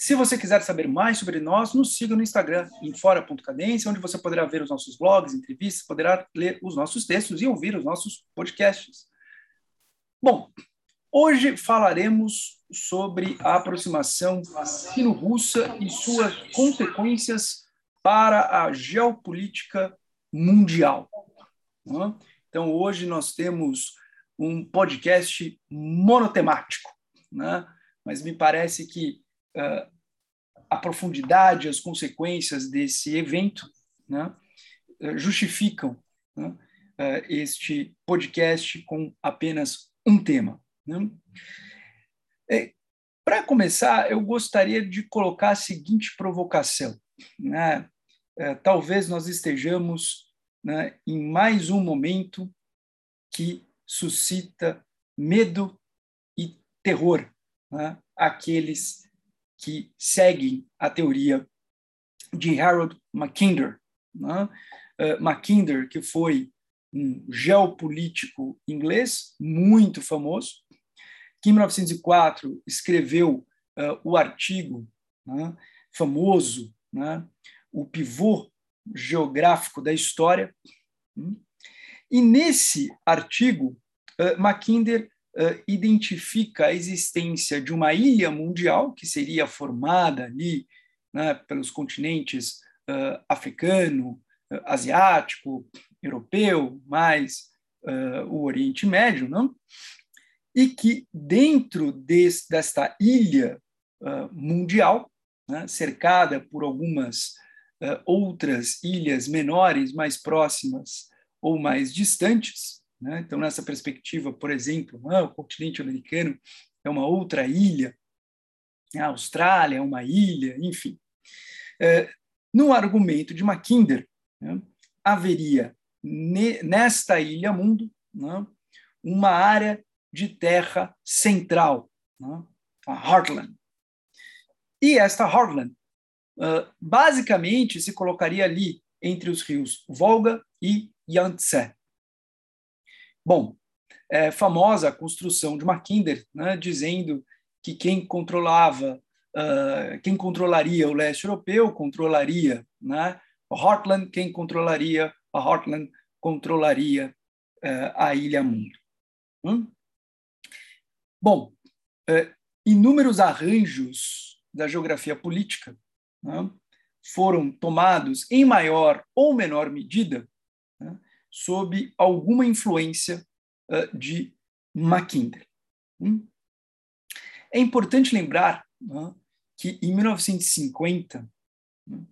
Se você quiser saber mais sobre nós, nos siga no Instagram, em fora.cadência, onde você poderá ver os nossos blogs, entrevistas, poderá ler os nossos textos e ouvir os nossos podcasts. Bom, hoje falaremos sobre a aproximação sino-russa e suas consequências para a geopolítica mundial. Então, hoje nós temos um podcast monotemático, né? mas me parece que a profundidade, as consequências desse evento né, justificam né, este podcast com apenas um tema. Né? É, Para começar, eu gostaria de colocar a seguinte provocação. Né? É, talvez nós estejamos né, em mais um momento que suscita medo e terror né, àqueles que seguem a teoria de Harold Mackinder. Né? Uh, Mackinder, que foi um geopolítico inglês muito famoso, que em 1904 escreveu uh, o artigo né, famoso, né, o pivô geográfico da história. Né? E nesse artigo, uh, Mackinder uh, identifica a existência de uma ilha mundial que seria formada ali né, pelos continentes uh, africano, uh, asiático, europeu, mais o Oriente Médio, não? e que dentro desse, desta ilha mundial, né, cercada por algumas outras ilhas menores, mais próximas ou mais distantes, né? Então, nessa perspectiva, por exemplo, ah, o continente americano é uma outra ilha, a Austrália é uma ilha, enfim. É, no argumento de Mackinder, né, haveria ne, nesta ilha mundo né, uma área de terra central, né, a Heartland. E esta Heartland, uh, basicamente, se colocaria ali entre os rios Volga e Yangtze. Bom, é famosa a construção de Mackinder, né, dizendo que quem controlava, uh, quem controlaria o leste europeu controlaria né, o Heartland, quem controlaria a Heartland controlaria uh, a Ilha Mundo. Hum? Bom, uh, inúmeros arranjos da geografia política né, foram tomados em maior ou menor medida né, sob alguma influência uh, de Mackinder. Hum? É importante lembrar uh, que em 1950 uh,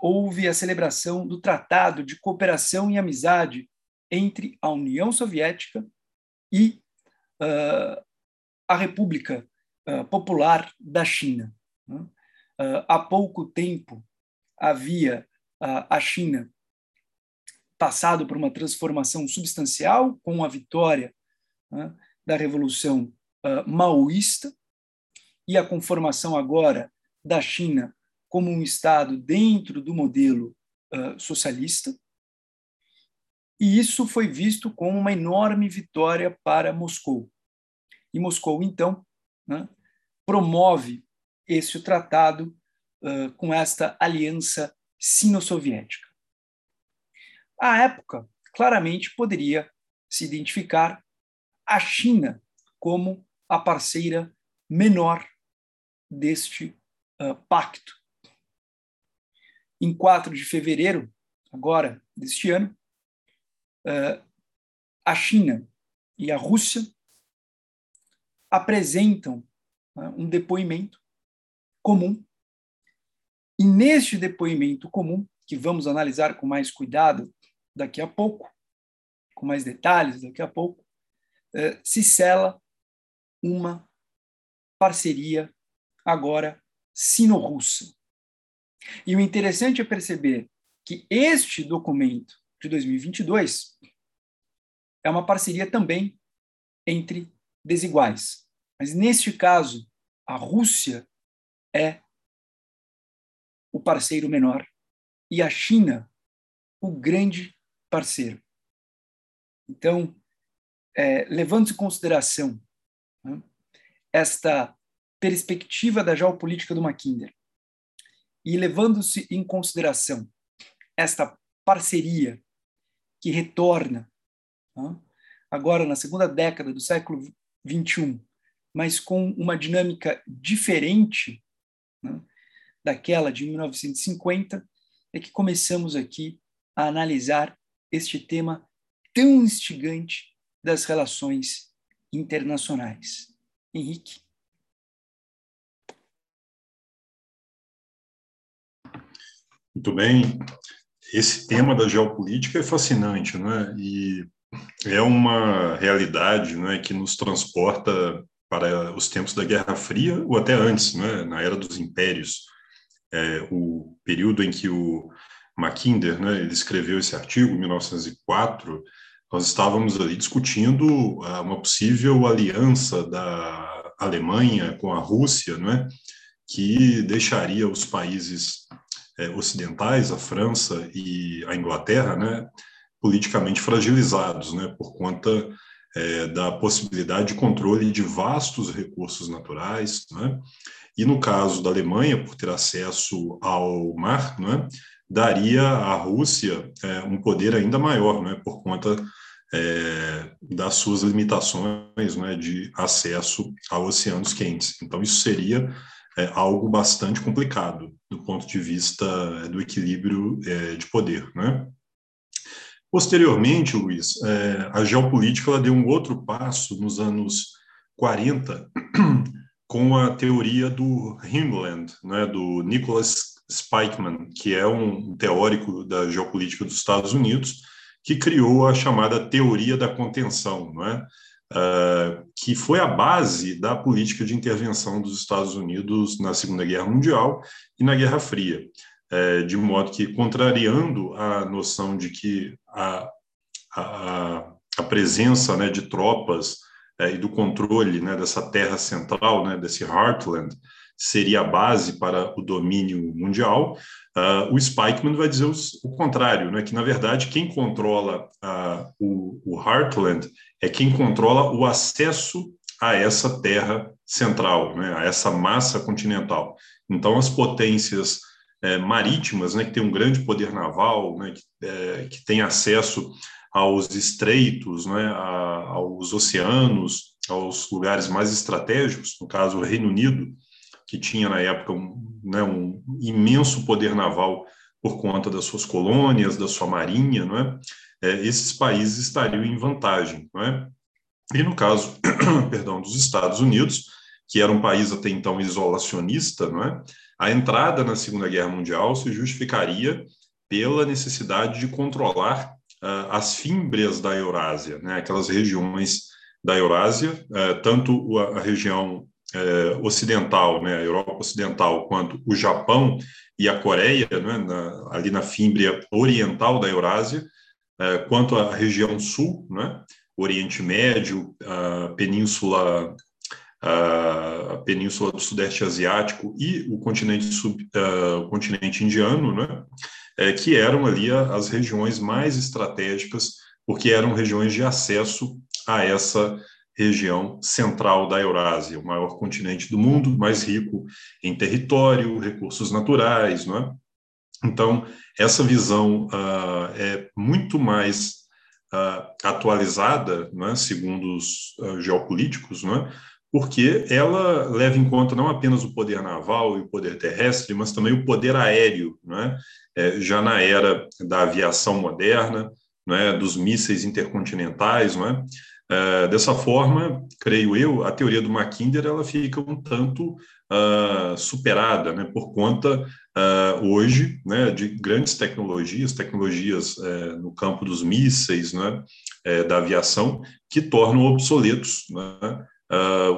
houve a celebração do Tratado de Cooperação e Amizade entre a União Soviética e a República Popular da China. há pouco tempo havia a China passado por uma transformação substancial com a vitória né, da Revolução uh, Maoísta e a conformação agora da China como um Estado dentro do modelo uh, socialista. E isso foi visto como uma enorme vitória para Moscou. E Moscou, então, né, promove esse tratado uh, com esta aliança sino-soviética. À época, claramente poderia se identificar a China como a parceira menor deste uh, pacto. Em 4 de fevereiro, agora deste ano, uh, a China e a Rússia apresentam uh, um depoimento comum. E neste depoimento comum, que vamos analisar com mais cuidado daqui a pouco, com mais detalhes daqui a pouco, eh, se sela uma parceria agora sino-russa. E o interessante é perceber que este documento de 2022 é uma parceria também entre desiguais. Mas neste caso, a Rússia é o parceiro menor e a China o grande parceiro. Então, é, levando em consideração né, esta perspectiva da geopolítica do Mackinder e levando-se em consideração esta parceria que retorna né, agora na segunda década do século XXI, mas com uma dinâmica diferente né, daquela de 1950, é que começamos aqui a analisar este tema tão instigante das relações internacionais. Henrique. Muito bem. Esse tema da geopolítica é fascinante, né? E é uma realidade, né, que nos transporta para os tempos da Guerra Fria ou até antes, né, na era dos impérios, é, o período em que o Mackinder, né, ele escreveu esse artigo, 1904, nós estávamos ali discutindo ah, uma possível aliança da Alemanha com a Rússia, né, que deixaria os países é, ocidentais, a França e a Inglaterra, né, politicamente fragilizados, né, por conta é, da possibilidade de controle de vastos recursos naturais, né, e no caso da Alemanha, por ter acesso ao mar, né, daria à Rússia é, um poder ainda maior, né, por conta é, das suas limitações né, de acesso a oceanos quentes. Então, isso seria é, algo bastante complicado do ponto de vista é, do equilíbrio é, de poder. Né? Posteriormente, Luiz, é, a geopolítica deu um outro passo nos anos 40 com a teoria do Himland, né, do Nicholas Spikeman, que é um teórico da geopolítica dos Estados Unidos, que criou a chamada teoria da contenção, não é? Uh, que foi a base da política de intervenção dos Estados Unidos na Segunda Guerra Mundial e na Guerra Fria, uh, de modo que, contrariando a noção de que a, a, a presença né, de tropas uh, e do controle né, dessa terra central, né, desse heartland, seria a base para o domínio mundial, uh, o Spikeman vai dizer os, o contrário, né, que, na verdade, quem controla uh, o, o Heartland é quem controla o acesso a essa terra central, né, a essa massa continental. Então, as potências é, marítimas, né, que têm um grande poder naval, né, que, é, que têm acesso aos estreitos, né, a, aos oceanos, aos lugares mais estratégicos, no caso o Reino Unido, que tinha na época um, né, um imenso poder naval por conta das suas colônias, da sua marinha, não é? é esses países estariam em vantagem, não é? E no caso, perdão, dos Estados Unidos, que era um país até então isolacionista, não é? A entrada na Segunda Guerra Mundial se justificaria pela necessidade de controlar uh, as fímbrias da Eurásia, né? Aquelas regiões da Eurásia, uh, tanto a, a região é, ocidental, né, a Europa ocidental, quanto o Japão e a Coreia, né, na, ali na fímbria oriental da Eurásia, é, quanto a região sul, né, Oriente Médio, a península a península do Sudeste Asiático e o continente sub, uh, o continente indiano, né, é, que eram ali as regiões mais estratégicas, porque eram regiões de acesso a essa região central da Eurásia, o maior continente do mundo, mais rico em território, recursos naturais, não é? Então, essa visão uh, é muito mais uh, atualizada, não é? segundo os uh, geopolíticos, não é? porque ela leva em conta não apenas o poder naval e o poder terrestre, mas também o poder aéreo, não é? Já na era da aviação moderna, não é? dos mísseis intercontinentais, não é? Uh, dessa forma, creio eu, a teoria do Mackinder ela fica um tanto uh, superada, né, por conta uh, hoje, né, de grandes tecnologias, tecnologias eh, no campo dos mísseis, né, eh, da aviação, que tornam obsoletos né,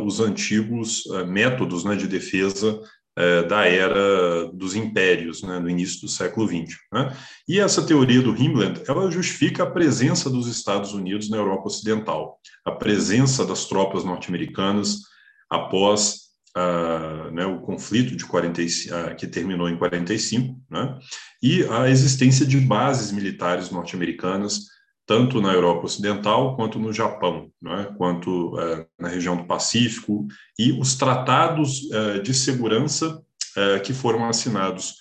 os antigos métodos né, de defesa é, da era dos impérios, né, início do século XX. Né? E essa teoria do Himmler, ela justifica a presença dos Estados Unidos na Europa Ocidental, a presença das tropas norte-americanas após uh, né, o conflito de 40, uh, que terminou em 45, né, e a existência de bases militares norte-americanas tanto na Europa Ocidental quanto no Japão, né, quanto é, na região do Pacífico, e os tratados é, de segurança é, que foram assinados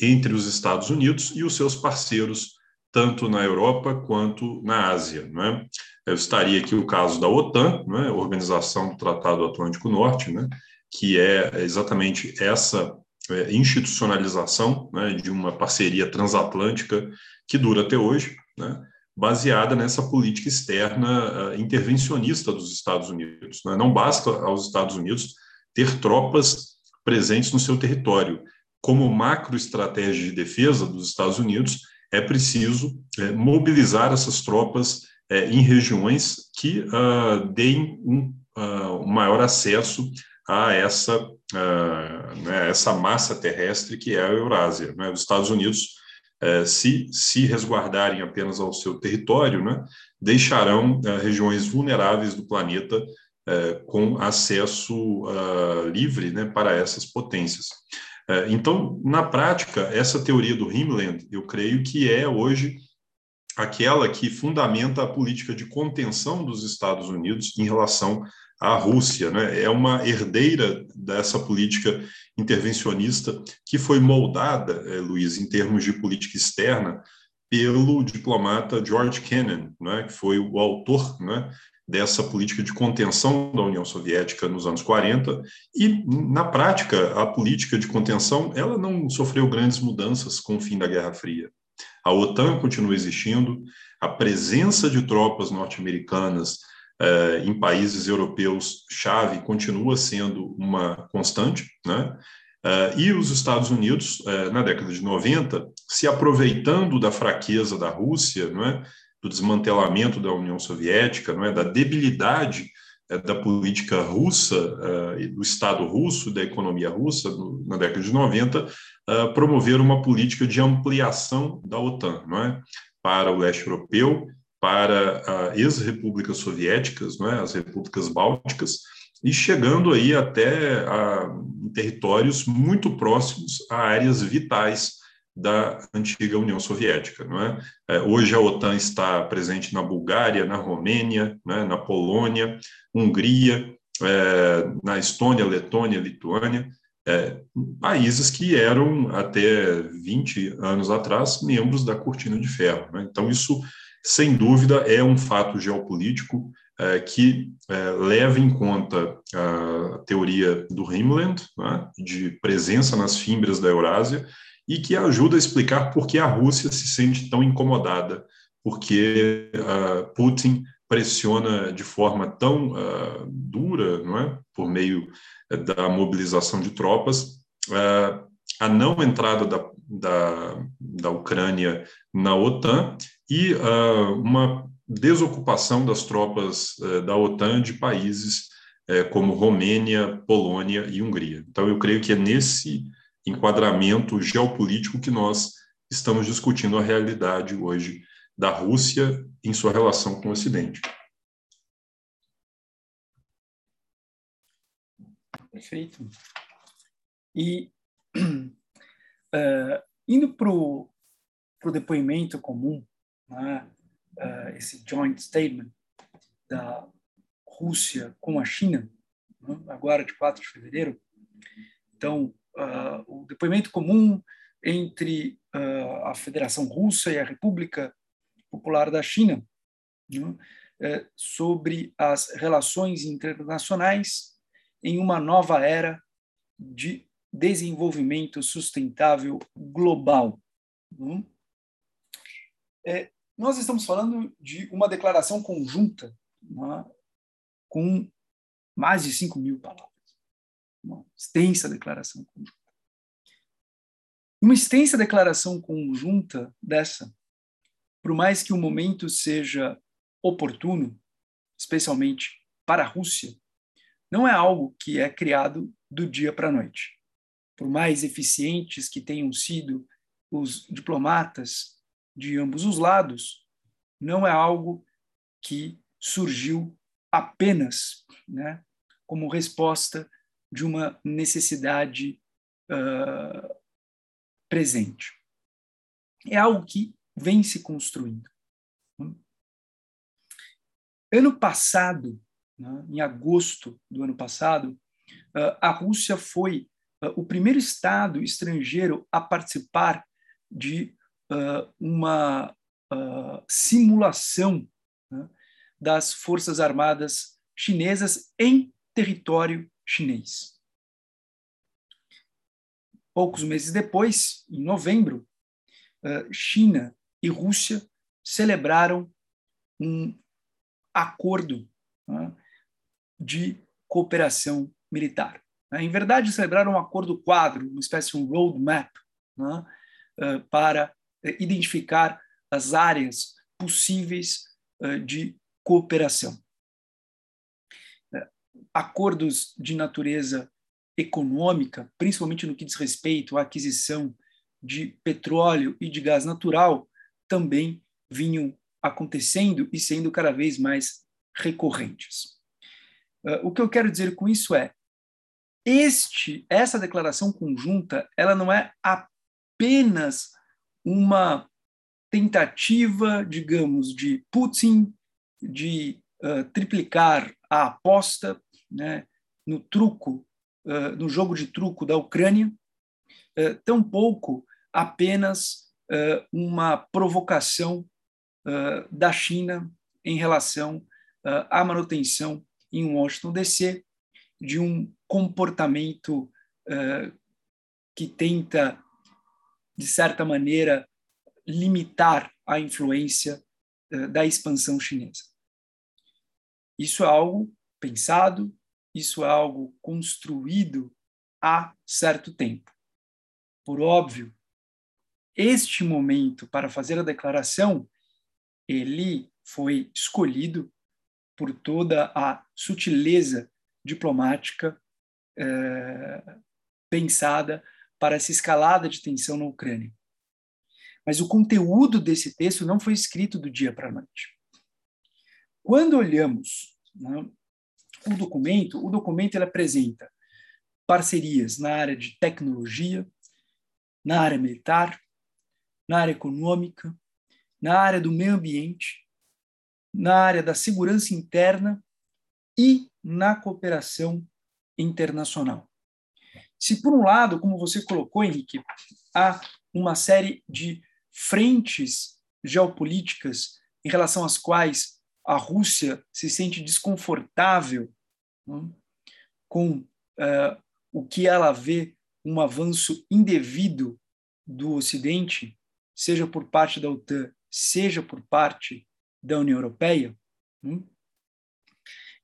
entre os Estados Unidos e os seus parceiros, tanto na Europa quanto na Ásia. Né. Eu estaria aqui o caso da OTAN, né, Organização do Tratado Atlântico Norte, né, que é exatamente essa é, institucionalização né, de uma parceria transatlântica que dura até hoje, né, baseada nessa política externa uh, intervencionista dos Estados Unidos. Né? Não basta aos Estados Unidos ter tropas presentes no seu território. Como macroestratégia de defesa dos Estados Unidos, é preciso é, mobilizar essas tropas é, em regiões que uh, deem um, uh, um, maior acesso a essa, né, essa massa terrestre que é a Eurásia. Né? Os Estados Unidos é, se se resguardarem apenas ao seu território, né, deixarão é, regiões vulneráveis do planeta é, com acesso livre né, para essas potências. Então, na prática, essa teoria do Himmler, eu creio que é hoje aquela que fundamenta a política de contenção dos Estados Unidos em relação à Rússia. Né? É uma herdeira dessa política intervencionista que foi moldada, é, Luiz, em termos de política externa, pelo diplomata George Kennan, né? que foi o autor né, dessa política de contenção da União Soviética nos anos 40 e na prática a política de contenção ela não sofreu grandes mudanças com o fim da Guerra Fria. A OTAN continua existindo, a presença de tropas norte-americanas eh, em países europeus chave continua sendo uma constante, né? Eh, e os Estados Unidos, eh, na década de 90, se aproveitando da fraqueza da Rússia, não é? do desmantelamento da União Soviética, não é? da debilidade da política russa, do Estado russo, da economia russa, na década de 90, promover uma política de ampliação da OTAN não é? para o leste europeu para ex-repúblicas soviéticas, é, as repúblicas bálticas, e chegando aí até a, territórios muito próximos a áreas vitais da antiga União Soviética. Não é? é hoje a OTAN está presente na Bulgária, na Romênia, é? na Polônia, Hungria, é, na Estônia, Letônia, Lituânia, é, países que eram até 20 anos atrás membros da Cortina de Ferro. Né? Então, isso sem dúvida, é um fato geopolítico é, que é, leva em conta a teoria do Himland, né, de presença nas fimbras da Eurásia, e que ajuda a explicar por que a Rússia se sente tão incomodada, porque uh, Putin pressiona de forma tão uh, dura, não é, por meio da mobilização de tropas, uh, a não entrada da, da, da Ucrânia na OTAN e uh, uma desocupação das tropas uh, da OTAN de países como Romênia, Polônia e Hungria. Então, eu creio que é nesse enquadramento geopolítico que nós estamos discutindo a realidade hoje da Rússia em sua relação com o Ocidente. Perfeito. E uh, indo para o depoimento comum né, uh, esse joint statement da Rússia com a China, né, agora de 4 de fevereiro. Então, uh, o depoimento comum entre a Federação Russa e a República Popular da China né, sobre as relações internacionais em uma nova era de desenvolvimento sustentável global. Né. É, nós estamos falando de uma declaração conjunta né, com mais de 5 mil palavras. Uma extensa declaração conjunta. Uma extensa declaração conjunta dessa, por mais que o momento seja oportuno, especialmente para a Rússia, não é algo que é criado do dia para a noite. por mais eficientes que tenham sido os diplomatas de ambos os lados, não é algo que surgiu apenas né, como resposta de uma necessidade uh, presente. É algo que vem se construindo. Ano passado, né, em agosto do ano passado, uh, a Rússia foi uh, o primeiro Estado estrangeiro a participar de uma simulação né, das Forças Armadas chinesas em território chinês. Poucos meses depois, em novembro, China e Rússia celebraram um acordo de cooperação militar. Em verdade, celebraram um acordo quadro, uma espécie de um roadmap para identificar as áreas possíveis de cooperação. Acordos de natureza econômica, principalmente no que diz respeito à aquisição de petróleo e de gás natural, também vinham acontecendo e sendo cada vez mais recorrentes. O que eu quero dizer com isso é este essa declaração conjunta, ela não é apenas uma tentativa, digamos, de Putin de uh, triplicar a aposta né, no truco, uh, no jogo de truco da Ucrânia, uh, tampouco apenas uma provocação da China em relação à manutenção em Washington DC de um comportamento que tenta, de certa maneira, limitar a influência da expansão chinesa. Isso é algo pensado, isso é algo construído há certo tempo. Por óbvio, este momento para fazer a declaração, ele foi escolhido por toda a sutileza diplomática eh, pensada para essa escalada de tensão na Ucrânia. Mas o conteúdo desse texto não foi escrito do dia para a noite. Quando olhamos né, o documento, o documento ele apresenta parcerias na área de tecnologia, na área militar, na área econômica, na área do meio ambiente, na área da segurança interna e na cooperação internacional. Se, por um lado, como você colocou, Henrique, há uma série de frentes geopolíticas em relação às quais a Rússia se sente desconfortável né, com uh, o que ela vê um avanço indevido do Ocidente, seja por parte da OTAN, seja por parte da União Europeia. Né?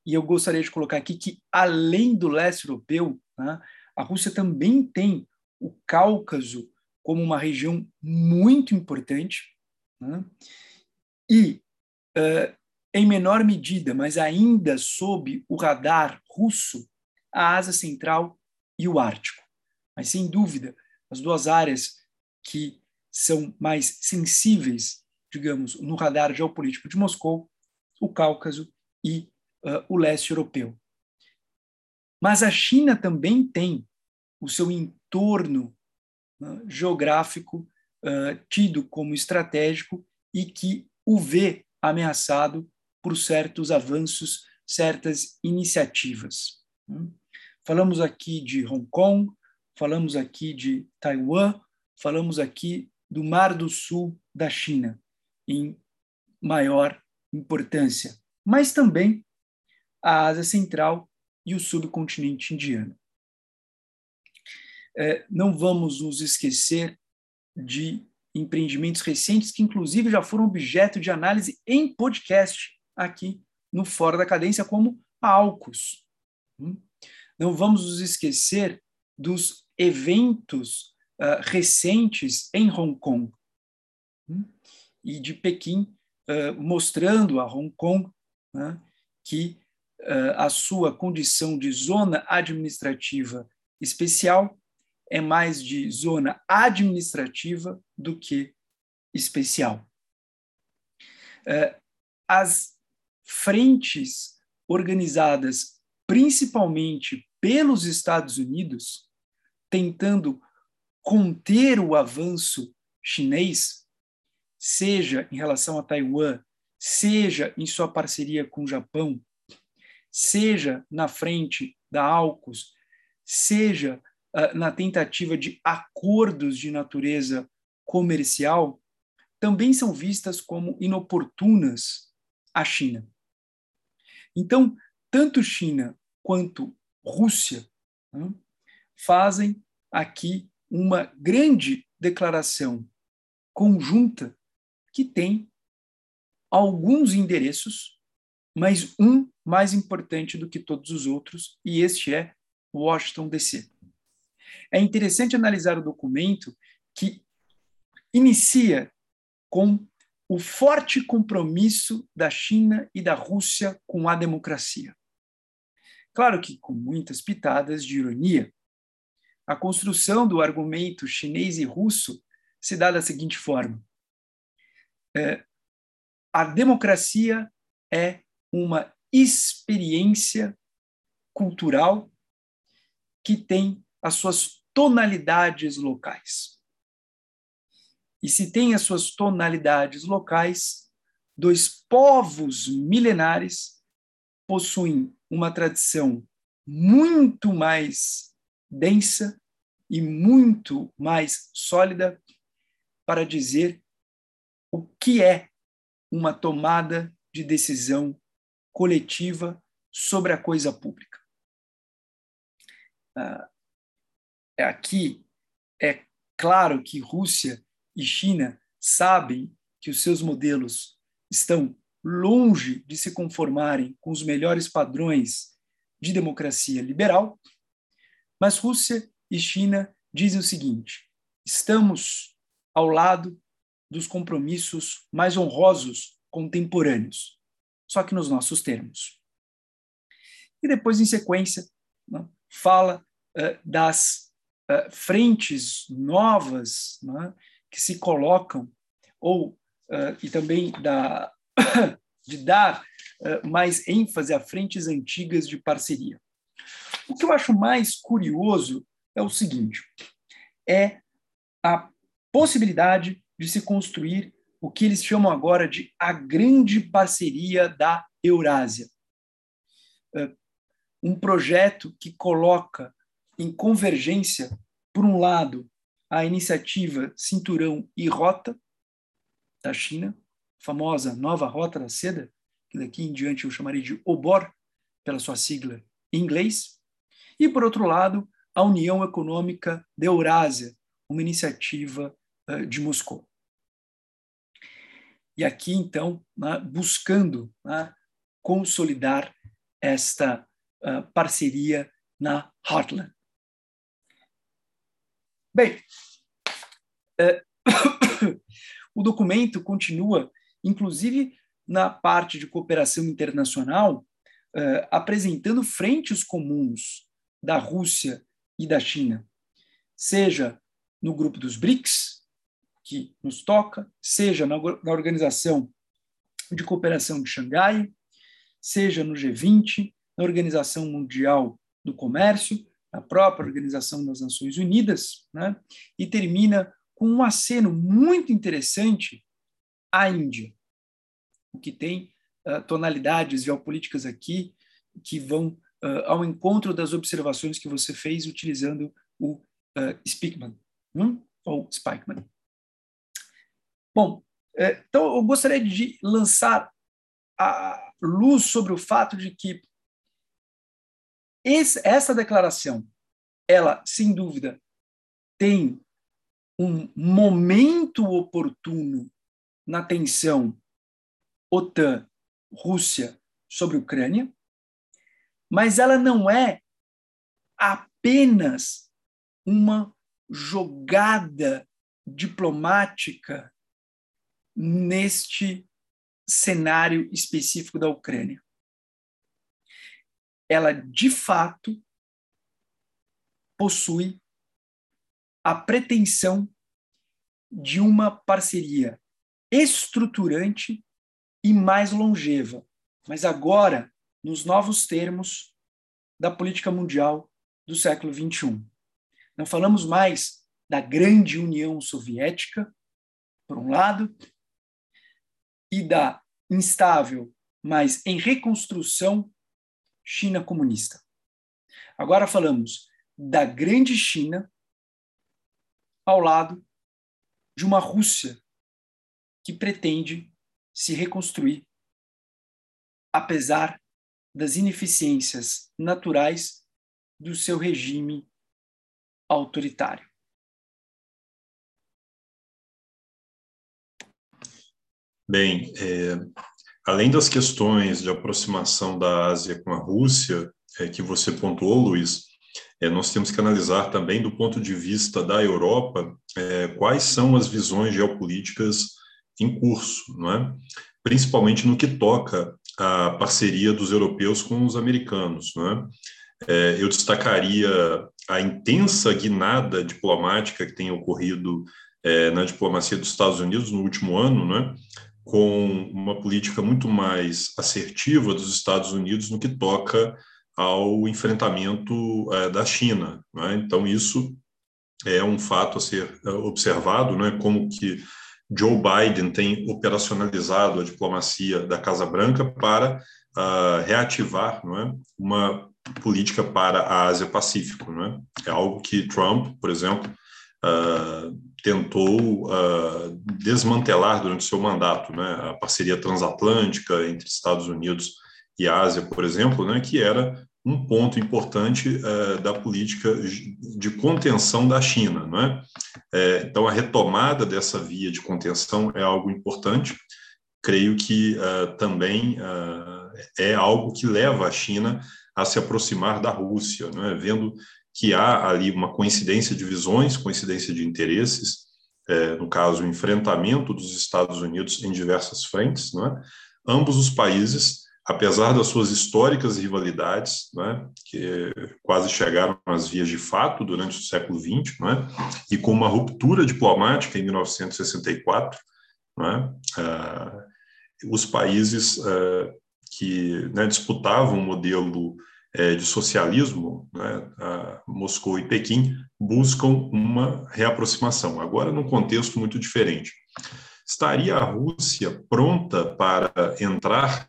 E eu gostaria de colocar aqui que, além do leste europeu, né, a Rússia também tem o Cáucaso como uma região muito importante né? e, uh, em menor medida, mas ainda sob o radar russo, a Ásia Central e o Ártico. Mas, sem dúvida, as duas áreas que são mais sensíveis, digamos, no radar geopolítico de Moscou, o Cáucaso e uh, o leste europeu. Mas a China também tem o seu entorno né, geográfico uh, tido como estratégico e que o vê ameaçado por certos avanços, certas iniciativas. Né. Falamos aqui de Hong Kong, falamos aqui de Taiwan, falamos aqui do Mar do Sul da China, em maior importância, mas também a Ásia Central e o subcontinente indiano é, não vamos nos esquecer de empreendimentos recentes que, inclusive, já foram objeto de análise em podcast aqui no Fora da Cadência, como a Alcos. Hum? Não vamos nos esquecer dos eventos uh, recentes em Hong Kong hum? E de Pequim uh, mostrando a Hong Kong né, que uh, a sua condição de zona administrativa especial é mais de zona administrativa do que especial. É, as frentes organizadas principalmente pelos Estados Unidos, tentando conter o avanço chinês, seja em relação a Taiwan, seja em sua parceria com o Japão, seja na frente da AUKUS, seja uh, na tentativa de acordos de natureza comercial, também são vistas como inoportunas à China. Então, tanto China quanto Rússia né, fazem aqui uma grande declaração conjunta que tem alguns endereços, mas um mais importante do que todos os outros, e este é Washington DC. É interessante analisar o documento que inicia com o forte compromisso da China e da Rússia com a democracia. Claro que com muitas pitadas de ironia. A construção do argumento chinês e russo se dá da seguinte forma: é, a democracia é uma experiência cultural que tem as suas tonalidades locais. E se tem as suas tonalidades locais, dois povos milenares possuem uma tradição muito mais densa e muito mais sólida para dizer o que é uma tomada de decisão coletiva sobre a coisa pública. Ah, aqui é claro que Rússia e China sabem que os seus modelos estão longe de se conformarem com os melhores padrões de democracia liberal, mas Rússia e China dizem o seguinte: estamos ao lado dos compromissos mais honrosos contemporâneos, só que nos nossos termos. E depois, em sequência, né, fala uh, das uh, frentes novas né, que se colocam, ou uh, e também da, de dar mais ênfase a frentes antigas de parceria. O que eu acho mais curioso é o seguinte: é a possibilidade de se construir o que eles chamam agora de a grande parceria da Eurásia. É, um projeto que coloca em convergência, por um lado, a iniciativa Cinturão e Rota da China, famosa Nova Rota da Seda, que daqui em diante eu chamaria de OBOR, pela sua sigla em inglês, e, por outro lado, a União Econômica da Eurásia, uma iniciativa de Moscou. E aqui, então, né, buscando né, consolidar esta uh, parceria na Heartland. Bem, uh, o documento continua, inclusive na parte de cooperação internacional, apresentando frentes comuns da Rússia e da China, seja no grupo dos BRICS, que nos toca, seja na, na Organização de Cooperação de Xangai, seja no G20, na Organização Mundial do Comércio, na própria Organização das Nações Unidas, né? e termina com um aceno muito interessante à Índia, o que tem uh, tonalidades geopolíticas aqui que vão uh, ao encontro das observações que você fez utilizando o uh, Speakman, hum? ou Spikeman. Bom, é, então eu gostaria de lançar a luz sobre o fato de que essa declaração, ela, sem dúvida, tem um momento oportuno na tensão OTAN-Rússia sobre a Ucrânia, mas ela não é apenas uma jogada diplomática neste cenário específico da Ucrânia. Ela, de fato, possui a pretensão de uma parceria estruturante e mais longeva, mas agora nos novos termos da política mundial do século XXI. Não falamos mais da grande União Soviética, por um lado, e da instável, mas em reconstrução China comunista. Agora falamos da grande China ao lado de uma Rússia que pretende se reconstruir, apesar das ineficiências naturais do seu regime autoritário. Bem, é, além das questões de aproximação da Ásia com a Rússia, é, que você pontuou, Luiz, é, nós temos que analisar também, do ponto de vista da Europa, é, quais são as visões geopolíticas em curso, não é? principalmente no que toca à parceria dos europeus com os americanos. Não é? É, eu destacaria a intensa guinada diplomática que tem ocorrido é, na diplomacia dos Estados Unidos no último ano, né, com uma política muito mais assertiva dos Estados Unidos no que toca ao enfrentamento é, da China. Né? Então, isso é um fato a ser é, observado, né, como que Joe Biden tem operacionalizado a diplomacia da Casa Branca para uh, reativar é, uma política para a Ásia-Pacífico. É? é algo que Trump, por exemplo, uh, tentou uh, desmantelar durante seu mandato, né? a parceria transatlântica entre Estados Unidos e Ásia, por exemplo, né? que era um ponto importante uh, da política de contenção da China. Não é? então, a retomada dessa via de contenção é algo importante. Creio que uh, também é algo que leva a China a se aproximar da Rússia, não é? vendo que há ali uma coincidência de visões, coincidência de interesses, é, no caso, o enfrentamento dos Estados Unidos em diversas frentes. Não é? Ambos os países, apesar das suas históricas rivalidades, é? que quase chegaram às vias de fato durante o século XX, não é? e com uma ruptura diplomática em 1964, não é? Ah, os países ah, que né, disputavam um modelo é, de socialismo, né, Moscou e Pequim, buscam uma reaproximação, agora num contexto muito diferente. Estaria a Rússia pronta para entrar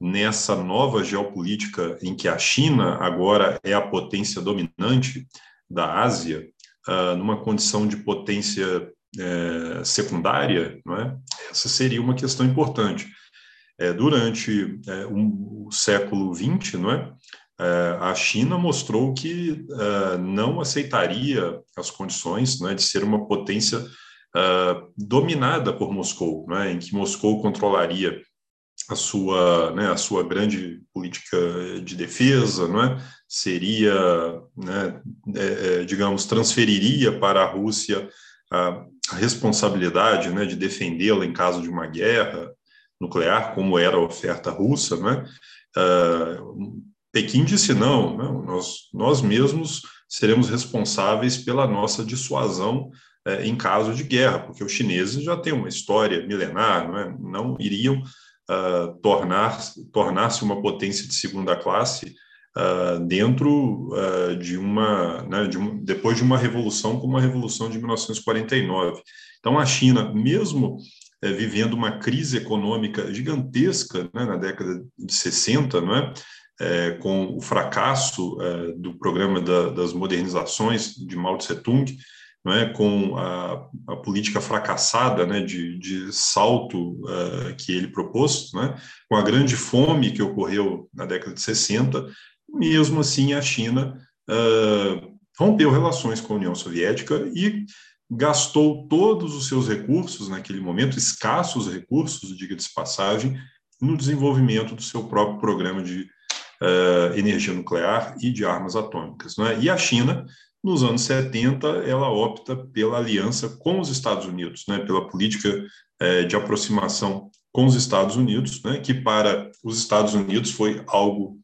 nessa nova geopolítica em que a China agora é a potência dominante da Ásia, uh, numa condição de potência é, secundária, não é? essa seria uma questão importante. É, durante é, um, o século XX, não é? É a China mostrou que é, não aceitaria as condições né, de ser uma potência é, dominada por Moscou, né, em que Moscou controlaria a sua, né, a sua grande política de defesa, seria, né, digamos, transferiria para a Rússia a, responsabilidade né, de defendê-la em caso de uma guerra, nuclear, como era a oferta russa? Uh, Pequim disse não, não nós, nós mesmos seremos responsáveis pela nossa dissuasão uh, em caso de guerra, porque os chineses já têm uma história milenar, não, é? não iriam uh, tornar tornar-se uma potência de segunda classe Uh, dentro uh, de, uma, né, de um, depois de uma revolução como a revolução de 1949. Então a China, mesmo é, vivendo uma crise econômica gigantesca né, na década de 60, não é? É, com o fracasso é, do programa da, das modernizações de Mao Tse-tung, não é? com a, a política fracassada né, de, de salto é, que ele propôs, é? com a grande fome que ocorreu na década de 60, mesmo assim a China é, rompeu relações com a União Soviética e gastou todos os seus recursos naquele momento, escassos recursos, diga-se passagem, no desenvolvimento do seu próprio programa de uh, energia nuclear e de armas atômicas. Não é? E a China, nos anos 70, ela opta pela aliança com os Estados Unidos, né? pela política uh, de aproximação com os Estados Unidos, né? que para os Estados Unidos foi algo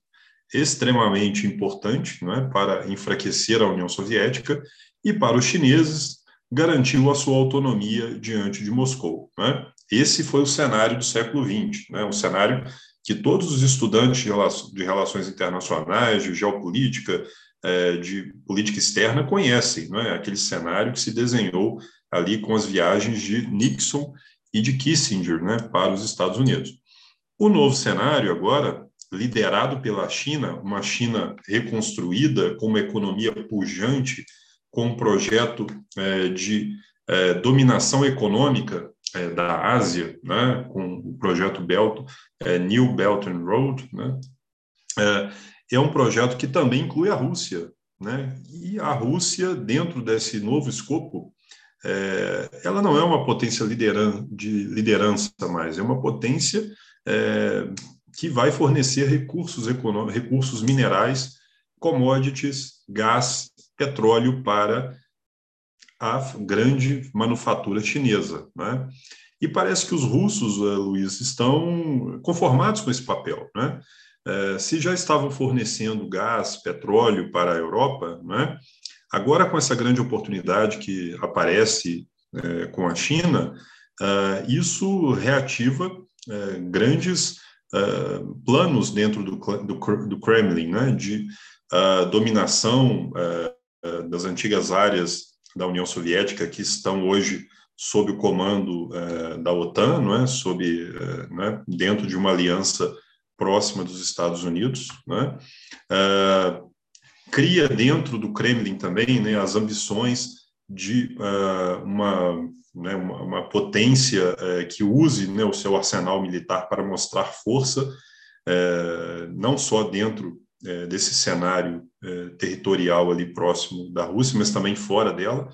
extremamente importante é? para enfraquecer a União Soviética e para os chineses garantiu a sua autonomia diante de Moscou. Né? Esse foi o cenário do século XX, né? um cenário que todos os estudantes de relações internacionais, de geopolítica, é, de política externa conhecem, não é? aquele cenário que se desenhou ali com as viagens de Nixon e de Kissinger né, para os Estados Unidos. O novo cenário agora, liderado pela China, uma China reconstruída com uma economia pujante, com um projeto é, de é, dominação econômica é, da Ásia, né, com o projeto Belt, é, New Belt and Road, né, é, é um projeto que também inclui a Rússia. Né, e a Rússia, dentro desse novo escopo, é, ela não é uma potência lideran de liderança mais, é uma potência é, que vai fornecer recursos recursos minerais, commodities, gás, petróleo para a grande manufatura chinesa. Né? E parece que os russos, eh, Luiz, estão conformados com esse papel. Né? É, se já estavam fornecendo gás, petróleo para a Europa, né? agora com essa grande oportunidade que aparece é, com a China, isso reativa grandes planos dentro do, do, do Kremlin, né? de dominação das antigas áreas da União Soviética que estão hoje sob o comando eh, da OTAN, não é? sob, eh, né? dentro de uma aliança próxima dos Estados Unidos, né? Cria dentro do Kremlin também né, as ambições de uma, né, uma, uma, potência que use né, o seu arsenal militar para mostrar força, não só dentro é, desse cenário é, territorial ali próximo da Rússia, mas também fora dela.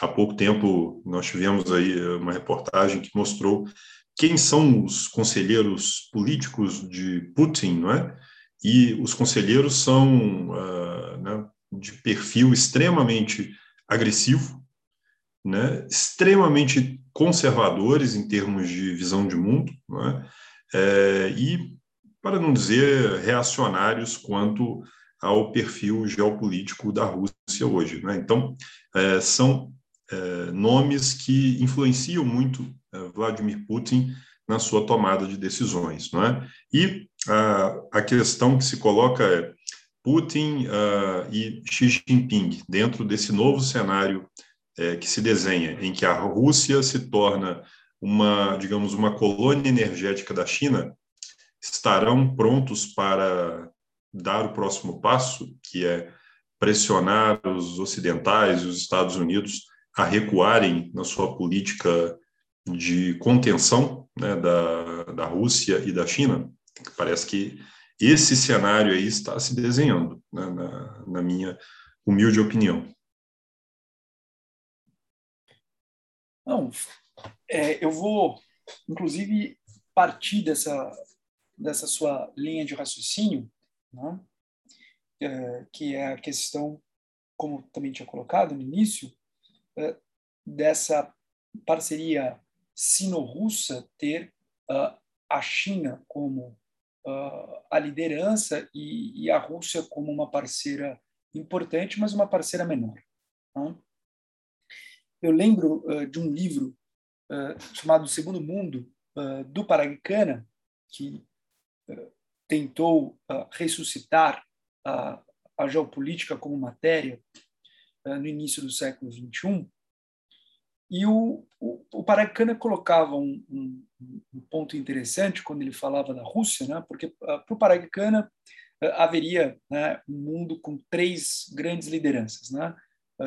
Há pouco tempo nós tivemos aí uma reportagem que mostrou quem são os conselheiros políticos de Putin, não é? E os conselheiros são uh, né, de perfil extremamente agressivo, né, extremamente conservadores em termos de visão de mundo, não é? É, e para não dizer reacionários quanto ao perfil geopolítico da Rússia hoje. Né? Então, é, são é, nomes que influenciam muito é, Vladimir Putin na sua tomada de decisões. Não é? E a, questão que se coloca é Putin uh, e Xi Jinping, dentro desse novo cenário que se desenha, em que a Rússia se torna uma, digamos, uma colônia energética da China, estarão prontos para dar o próximo passo, que é pressionar os ocidentais e os Estados Unidos a recuarem na sua política de contenção né, da, da Rússia e da China. Parece que esse cenário aí está se desenhando, né, na, na minha humilde opinião. Não, é, eu vou, inclusive, partir dessa, dessa sua linha de raciocínio, né? é, que é a questão, como também tinha colocado no início, é, dessa parceria sino-russa ter uh, a China como uh, a liderança e, e, a Rússia como uma parceira importante, mas uma parceira menor. Né? Eu lembro uh, de um livro chamado Segundo Mundo, do Paragicana, que tentou uh, ressuscitar a, a, geopolítica como matéria uh, no início do século XXI. E o, o, o colocava um, um, um, ponto interessante quando ele falava da Rússia, né? porque uh, para o Paracana haveria né, um mundo com três grandes lideranças: né?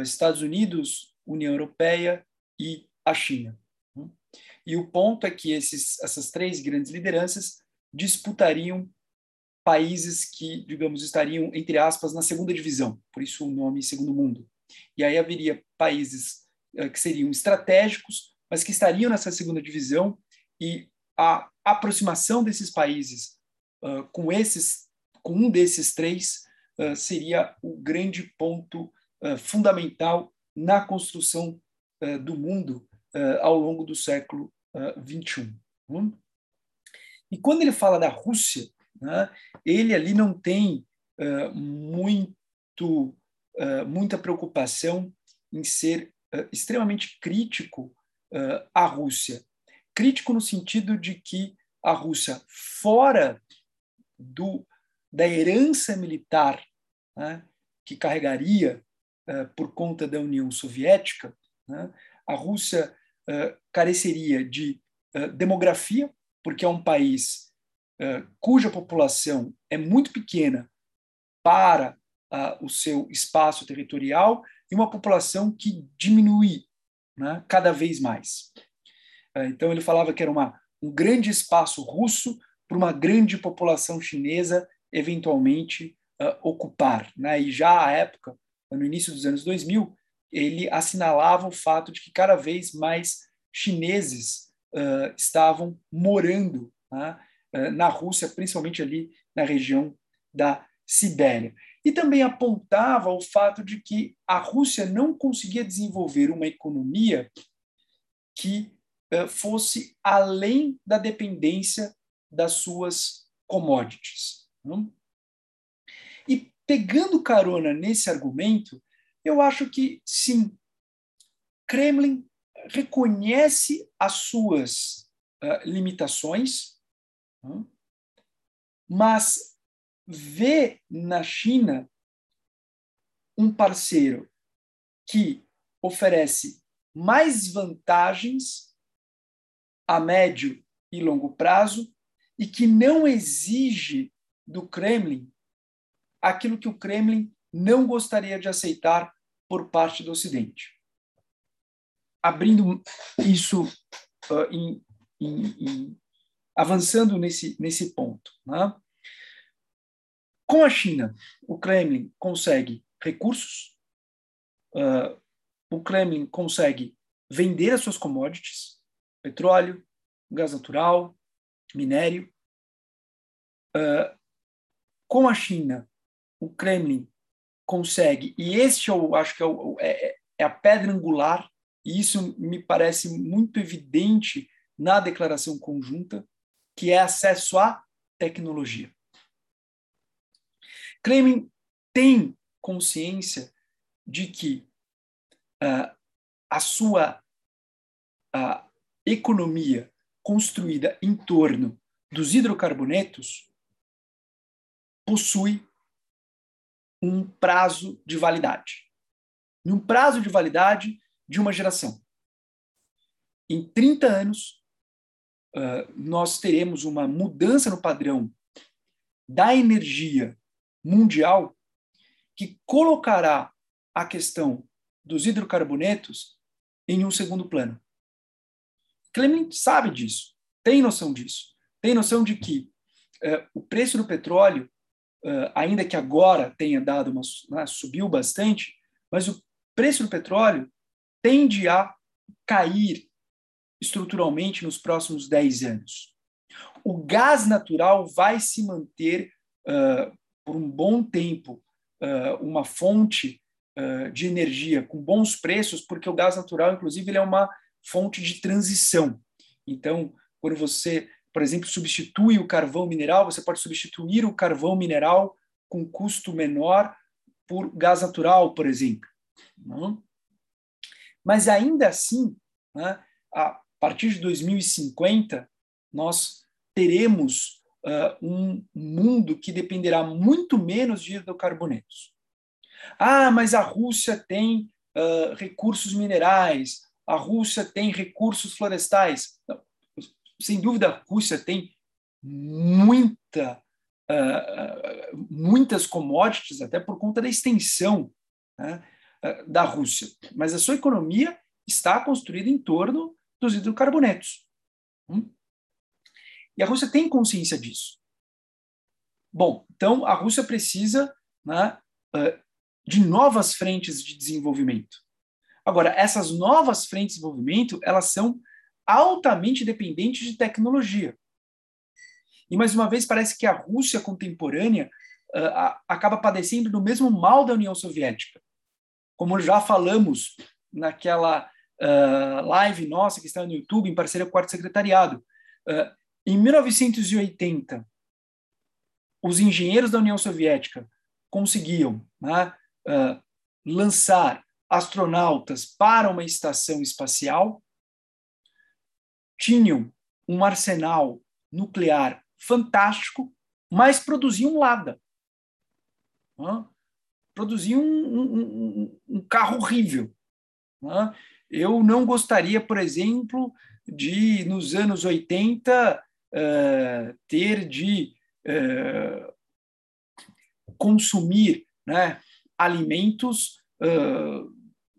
Estados Unidos, União Europeia e a China. Né? E o ponto é que esses, essas três grandes lideranças disputariam países que, digamos, estariam, entre aspas, na segunda divisão, por isso o nome Segundo Mundo. E aí haveria países uh, que seriam estratégicos, mas que estariam nessa segunda divisão, e a aproximação desses países uh, com esses, com um desses três, uh, seria o grande ponto fundamental na construção do mundo ao longo do século XXI. Hum? E quando ele fala da Rússia, né, ele ali não tem uh, muito, uh, muita preocupação em ser uh, extremamente crítico à Rússia. Crítico no sentido de que a Rússia, fora do, da herança militar né, que carregaria por conta da União Soviética, né, a Rússia careceria de demografia, porque é um país cuja população é muito pequena para o seu espaço territorial e uma população que diminui né, cada vez mais. Uh, então, ele falava que era uma, um grande espaço russo para uma grande população chinesa eventualmente uh, ocupar. Né? E já à época, no início dos anos 2000, ele assinalava o fato de que cada vez mais chineses uh, estavam morando né, na Rússia, principalmente ali na região da Sibéria. E também apontava o fato de que a Rússia não conseguia desenvolver uma economia que uh, fosse além da dependência das suas commodities. Não? E pegando carona nesse argumento, eu acho que sim, Kremlin reconhece as suas uh, limitações, não? mas vê na China um parceiro que oferece mais vantagens a médio e longo prazo e que não exige do Kremlin aquilo que o Kremlin não gostaria de aceitar por parte do Ocidente. Abrindo isso uh, em, em, em, avançando nesse, nesse ponto. Né? Com a China, o Kremlin consegue recursos, uh, o Kremlin consegue vender as suas commodities, petróleo, gás natural, minério. Uh, com a China, o Kremlin consegue, e este eu acho que é, o, é, é a pedra angular, e isso me parece muito evidente na declaração conjunta, que é acesso à tecnologia. Kremlin tem consciência de que uh, a sua uh, economia construída em torno dos hidrocarbonetos possui um prazo de validade. Um prazo de validade de uma geração. Em 30 anos, uh, nós teremos uma mudança no padrão da energia mundial que colocará a questão dos hidrocarbonetos em um segundo plano. Clement sabe disso, tem noção disso, tem noção de que uh, o preço do petróleo, uh, ainda que agora tenha dado uma né, subiu bastante, mas o preço do petróleo tende a cair estruturalmente nos próximos 10 anos. O gás natural vai se manter uh, por um bom tempo uh, uma fonte uh, de energia com bons preços, porque o gás natural, inclusive, ele é uma fonte de transição. Então, quando você, por exemplo, substitui o carvão mineral, você pode substituir o carvão mineral com custo menor por gás natural, por exemplo. Não? Mas ainda assim, né, a partir de 2050, nós teremos uh, um mundo que dependerá muito menos de hidrocarbonetos. Ah, mas a Rússia tem uh, recursos minerais, a Rússia tem recursos florestais. Sem dúvida, a Rússia tem muita, uh, muitas commodities, até por conta da extensão né, da Rússia. Mas a sua economia está construída em torno dos hidrocarbonetos. Hum? E a Rússia tem consciência disso. Bom, então a Rússia precisa né, de novas frentes de desenvolvimento. Agora, essas novas frentes de desenvolvimento, elas são altamente dependentes de tecnologia. E, mais uma vez, parece que a Rússia contemporânea uh, acaba padecendo do mesmo mal da União Soviética. Como já falamos naquela uh, live nossa que está no YouTube, em parceria com o Quarto Secretariado. Uh, em 1980, os engenheiros da União Soviética conseguiam né, uh, lançar astronautas para uma estação espacial, tinham um arsenal nuclear fantástico, mas produziam lada. Um, um, um, um carro horrível. Eu não gostaria, por exemplo, de, nos anos 80, uh, eh, ter de uh, consumir né, alimentos uh,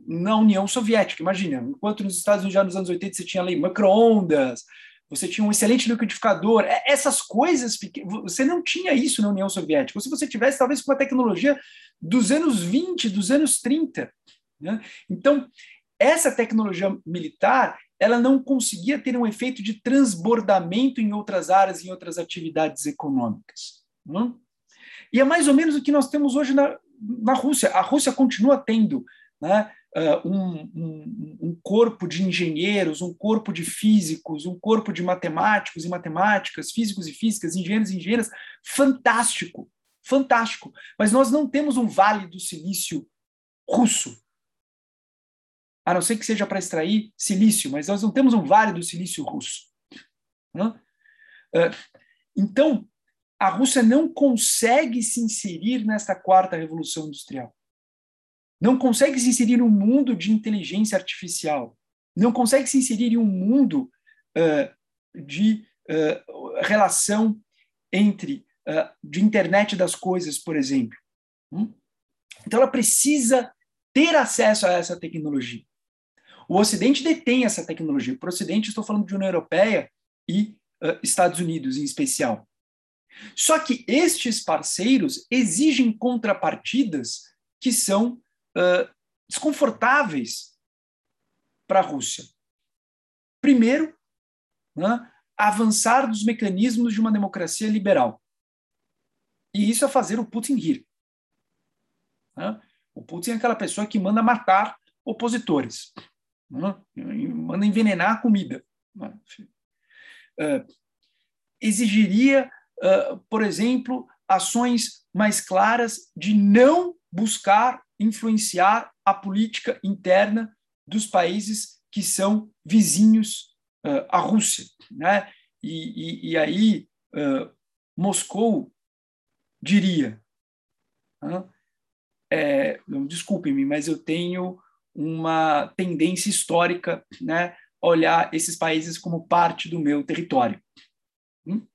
na União Soviética. Imagina, enquanto nos Estados Unidos, já nos anos 80, você tinha ali micro-ondas, você tinha um excelente liquidificador, é, essas coisas, você não tinha isso na União Soviética. Se você tivesse, talvez, com a tecnologia dos anos 20, dos anos 30. Né? Então, essa tecnologia militar, ela não conseguia ter um efeito de transbordamento em outras áreas, em outras atividades econômicas. Né? E é mais ou menos o que nós temos hoje na, na Rússia. A Rússia continua tendo né, uh, um, um, um, corpo de engenheiros, um corpo de físicos, um corpo de matemáticos e matemáticas, físicos e físicas, engenheiros e engenheiras, fantástico, fantástico. Mas nós não temos um vale do silício russo. A não ser que seja para extrair silício, mas nós não temos um vale do silício russo. Uh, então, a Rússia não consegue se inserir nesta quarta revolução industrial. Não consegue se inserir um mundo de inteligência artificial. Não consegue se inserir em um mundo uh, de uh, relação entre uh, de internet das coisas, por exemplo. Hum? Então, ela precisa ter acesso a essa tecnologia. O Ocidente detém essa tecnologia. Por Ocidente, estou falando de União Europeia e Estados Unidos, em especial. Só que estes parceiros exigem contrapartidas que são desconfortáveis para a Rússia. Primeiro, né, avançar dos mecanismos de uma democracia liberal. E isso é fazer o Putin rir. Né? O Putin é aquela pessoa que manda matar opositores, né? manda envenenar a comida. Uh, exigiria uh, por exemplo, ações mais claras de não buscar influenciar a política interna dos países que são vizinhos uh, à Rússia. Né? E, e, e aí, uh, Moscou diria: é, desculpem-me, mas eu tenho uma tendência histórica né, olhar esses países como parte do meu território. Hum?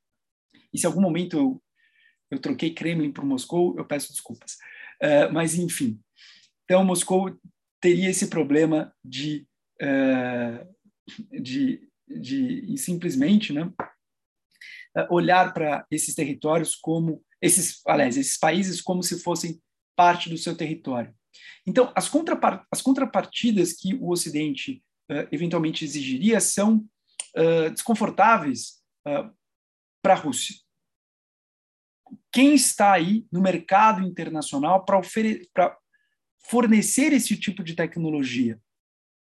E se algum momento eu, eu troquei Kremlin por Moscou, eu peço desculpas. Uh, mas, enfim. Então, Moscou teria esse problema de, uh, de, de simplesmente né, olhar para esses territórios como esses, aliás, esses países como se fossem parte do seu território. Então, as, as contrapartidas que o Ocidente uh, eventualmente exigiria são uh, desconfortáveis para a Rússia. Quem está aí no mercado internacional para fornecer esse tipo de tecnologia?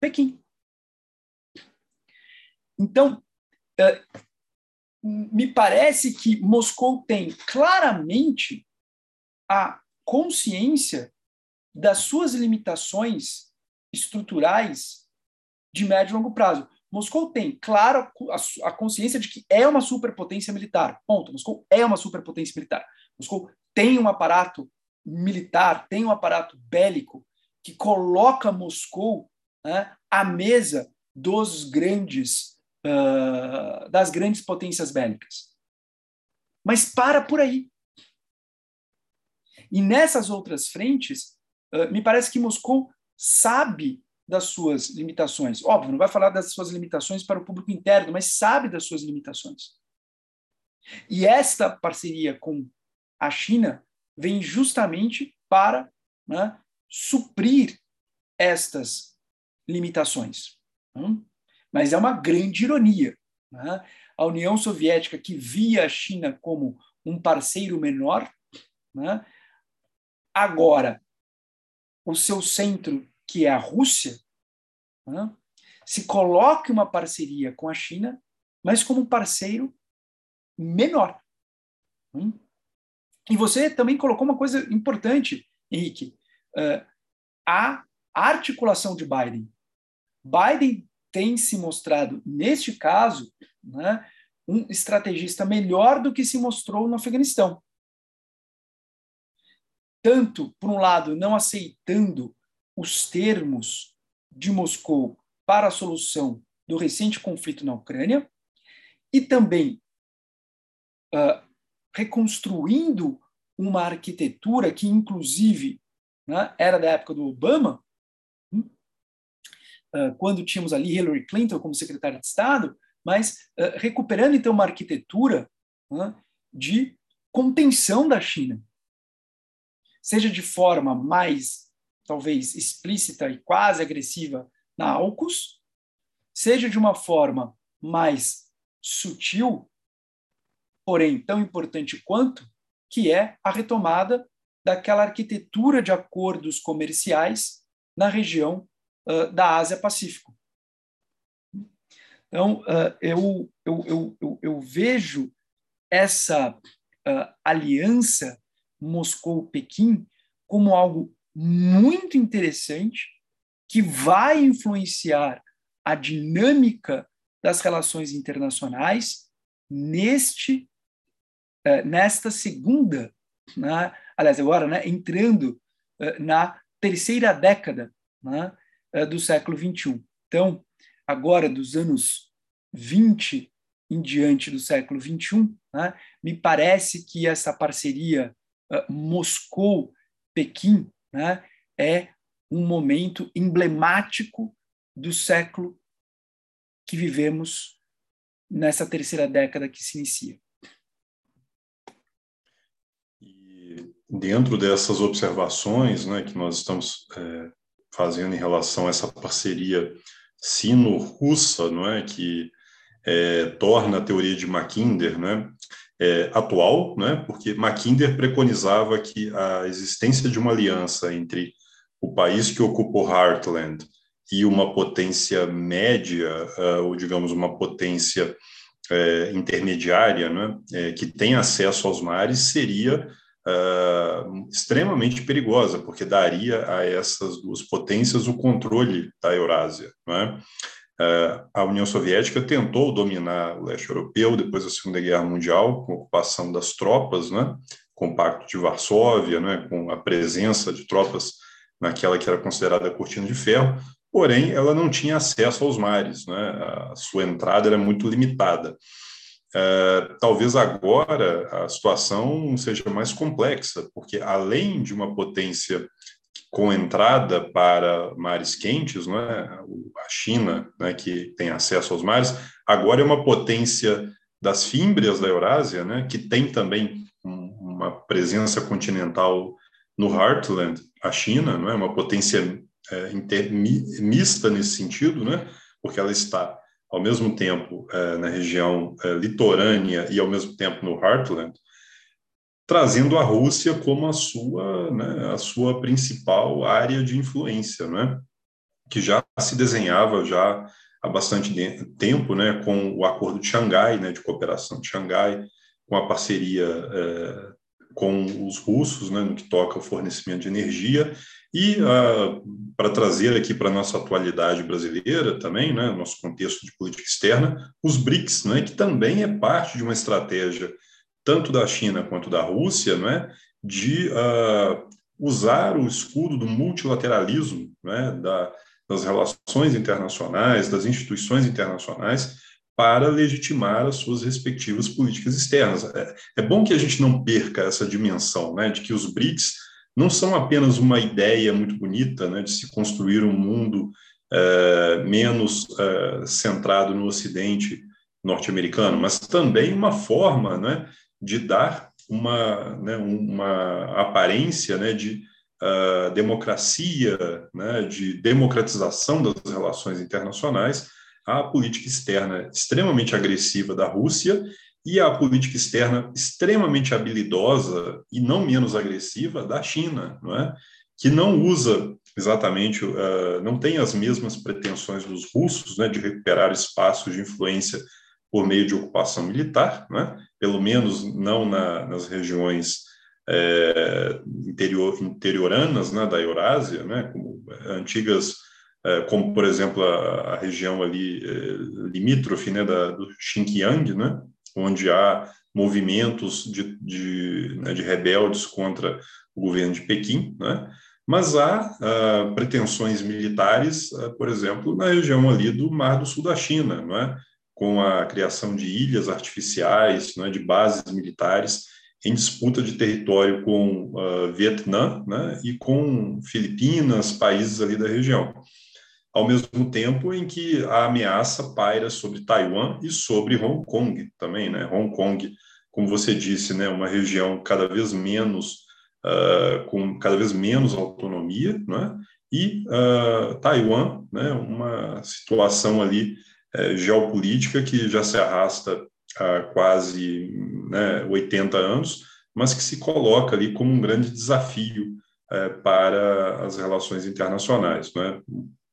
Pequim. Então, é, me parece que Moscou tem claramente a consciência das suas limitações estruturais de médio e longo prazo. Moscou tem, claro, a, consciência de que é uma superpotência militar. Ponto. Moscou é uma superpotência militar. Moscou tem um aparato militar, tem um aparato bélico que coloca Moscou né, à mesa dos grandes, uh, das grandes potências bélicas. Mas para por aí. E nessas outras frentes, uh, me parece que Moscou sabe das suas limitações. Óbvio, não vai falar das suas limitações para o público interno, mas sabe das suas limitações. E esta parceria com a China vem justamente para né, suprir estas limitações. Hum? Mas é uma grande ironia. Né? A União Soviética, que via a China como um parceiro menor, né? agora o seu centro que é a Rússia, né, se coloque uma parceria com a China, mas como um parceiro menor. E você também colocou uma coisa importante, Henrique. Uh, a articulação de Biden. Biden tem se mostrado, neste caso, né, um estrategista melhor do que se mostrou no Afeganistão. Tanto, por um lado, não aceitando os termos de Moscou para a solução do recente conflito na Ucrânia, e também uh, reconstruindo uma arquitetura que, inclusive, né, era da época do Obama, uh, quando tínhamos ali Hillary Clinton como secretária de Estado, mas uh, recuperando então uma arquitetura né, de contenção da China, seja de forma mais talvez explícita e quase agressiva na AUKUS, seja de uma forma mais sutil, porém tão importante quanto, que é a retomada daquela arquitetura de acordos comerciais na região uh, da Ásia-Pacífico. Então, uh, eu, eu, eu, eu, vejo essa uh, aliança Moscou-Pequim como algo muito interessante que vai influenciar a dinâmica das relações internacionais neste uh, nesta segunda, né, aliás agora, né, entrando na terceira década né, do século 21. Então, agora dos anos 20 em diante do século 21, né, me parece que essa parceria Moscou-Pequim né, é um momento emblemático do século que vivemos nessa terceira década que se inicia. E dentro dessas observações né, que nós estamos é, fazendo em relação a essa parceria sino-russa, não é, que é, torna a teoria de Mackinder, né, é, atual, né, porque Mackinder preconizava que a existência de uma aliança entre o país que ocupou Heartland e uma potência média, uh, ou digamos uma potência uh, intermediária, né, uh, que tem acesso aos mares, seria uh, extremamente perigosa, porque daria a essas duas potências o controle da Eurásia. Né? Uh, a União Soviética tentou dominar o leste europeu depois da Segunda Guerra Mundial, com a ocupação das tropas, né? com o Pacto de Varsóvia, né? com a presença de tropas naquela que era considerada a Cortina de Ferro, porém ela não tinha acesso aos mares, né? a sua entrada era muito limitada. Uh, talvez agora a situação seja mais complexa, porque além de uma potência com entrada para mares quentes, né, a China, né, que tem acesso aos mares, agora é uma potência das fímbrias da Eurásia, né, que tem também uma presença continental no Heartland, a China, não é? Uma potência é, inter, mista nesse sentido, né, porque ela está ao mesmo tempo é, na região é, litorânea e ao mesmo tempo no Heartland, trazendo a Rússia como a sua, né, a sua principal área de influência, né, que já se desenhava já há bastante tempo, né, com o Acordo de Xangai, né, de cooperação de Xangai, com a parceria é, com os russos, né, no que toca ao fornecimento de energia e uh, para trazer aqui para a nossa atualidade brasileira também, né, nosso contexto de política externa, os BRICS, né, que também é parte de uma estratégia tanto da China quanto da Rússia, né, de uh, usar o escudo do multilateralismo, né, da, das relações internacionais, das instituições internacionais, para legitimar as suas respectivas políticas externas. É, é bom que a gente não perca essa dimensão, né, de que os BRICS não são apenas uma ideia muito bonita né, de se construir um mundo é, menos é, centrado no Ocidente norte-americano, mas também uma forma né, de dar uma, né, uma aparência né, de uh, democracia, né, de democratização das relações internacionais à política externa extremamente agressiva da Rússia e a política externa extremamente habilidosa e não menos agressiva da China, não é? que não usa exatamente, uh, não tem as mesmas pretensões dos russos né, de recuperar espaços de influência por meio de ocupação militar, é? pelo menos não na, nas regiões é, interior, interioranas né, da Eurásia, né, como antigas, é, como por exemplo a, a região ali é, limítrofe né, da, do Xinjiang, né, onde há movimentos de, de, né, de rebeldes contra o governo de Pequim, né, mas há uh, pretensões militares, uh, por exemplo, na região ali do Mar do Sul da China, não é? com a criação de ilhas artificiais, não é? de bases militares em disputa de território com uh, Vietnã né? e com Filipinas, países ali da região. Ao mesmo tempo em que a ameaça paira sobre Taiwan e sobre Hong Kong também, né? Hong Kong, como você disse, né, uma região cada vez menos uh, com cada vez menos autonomia, né? e uh, Taiwan, né, uma situação ali uh, geopolítica que já se arrasta há quase né, 80 anos, mas que se coloca ali como um grande desafio uh, para as relações internacionais, né?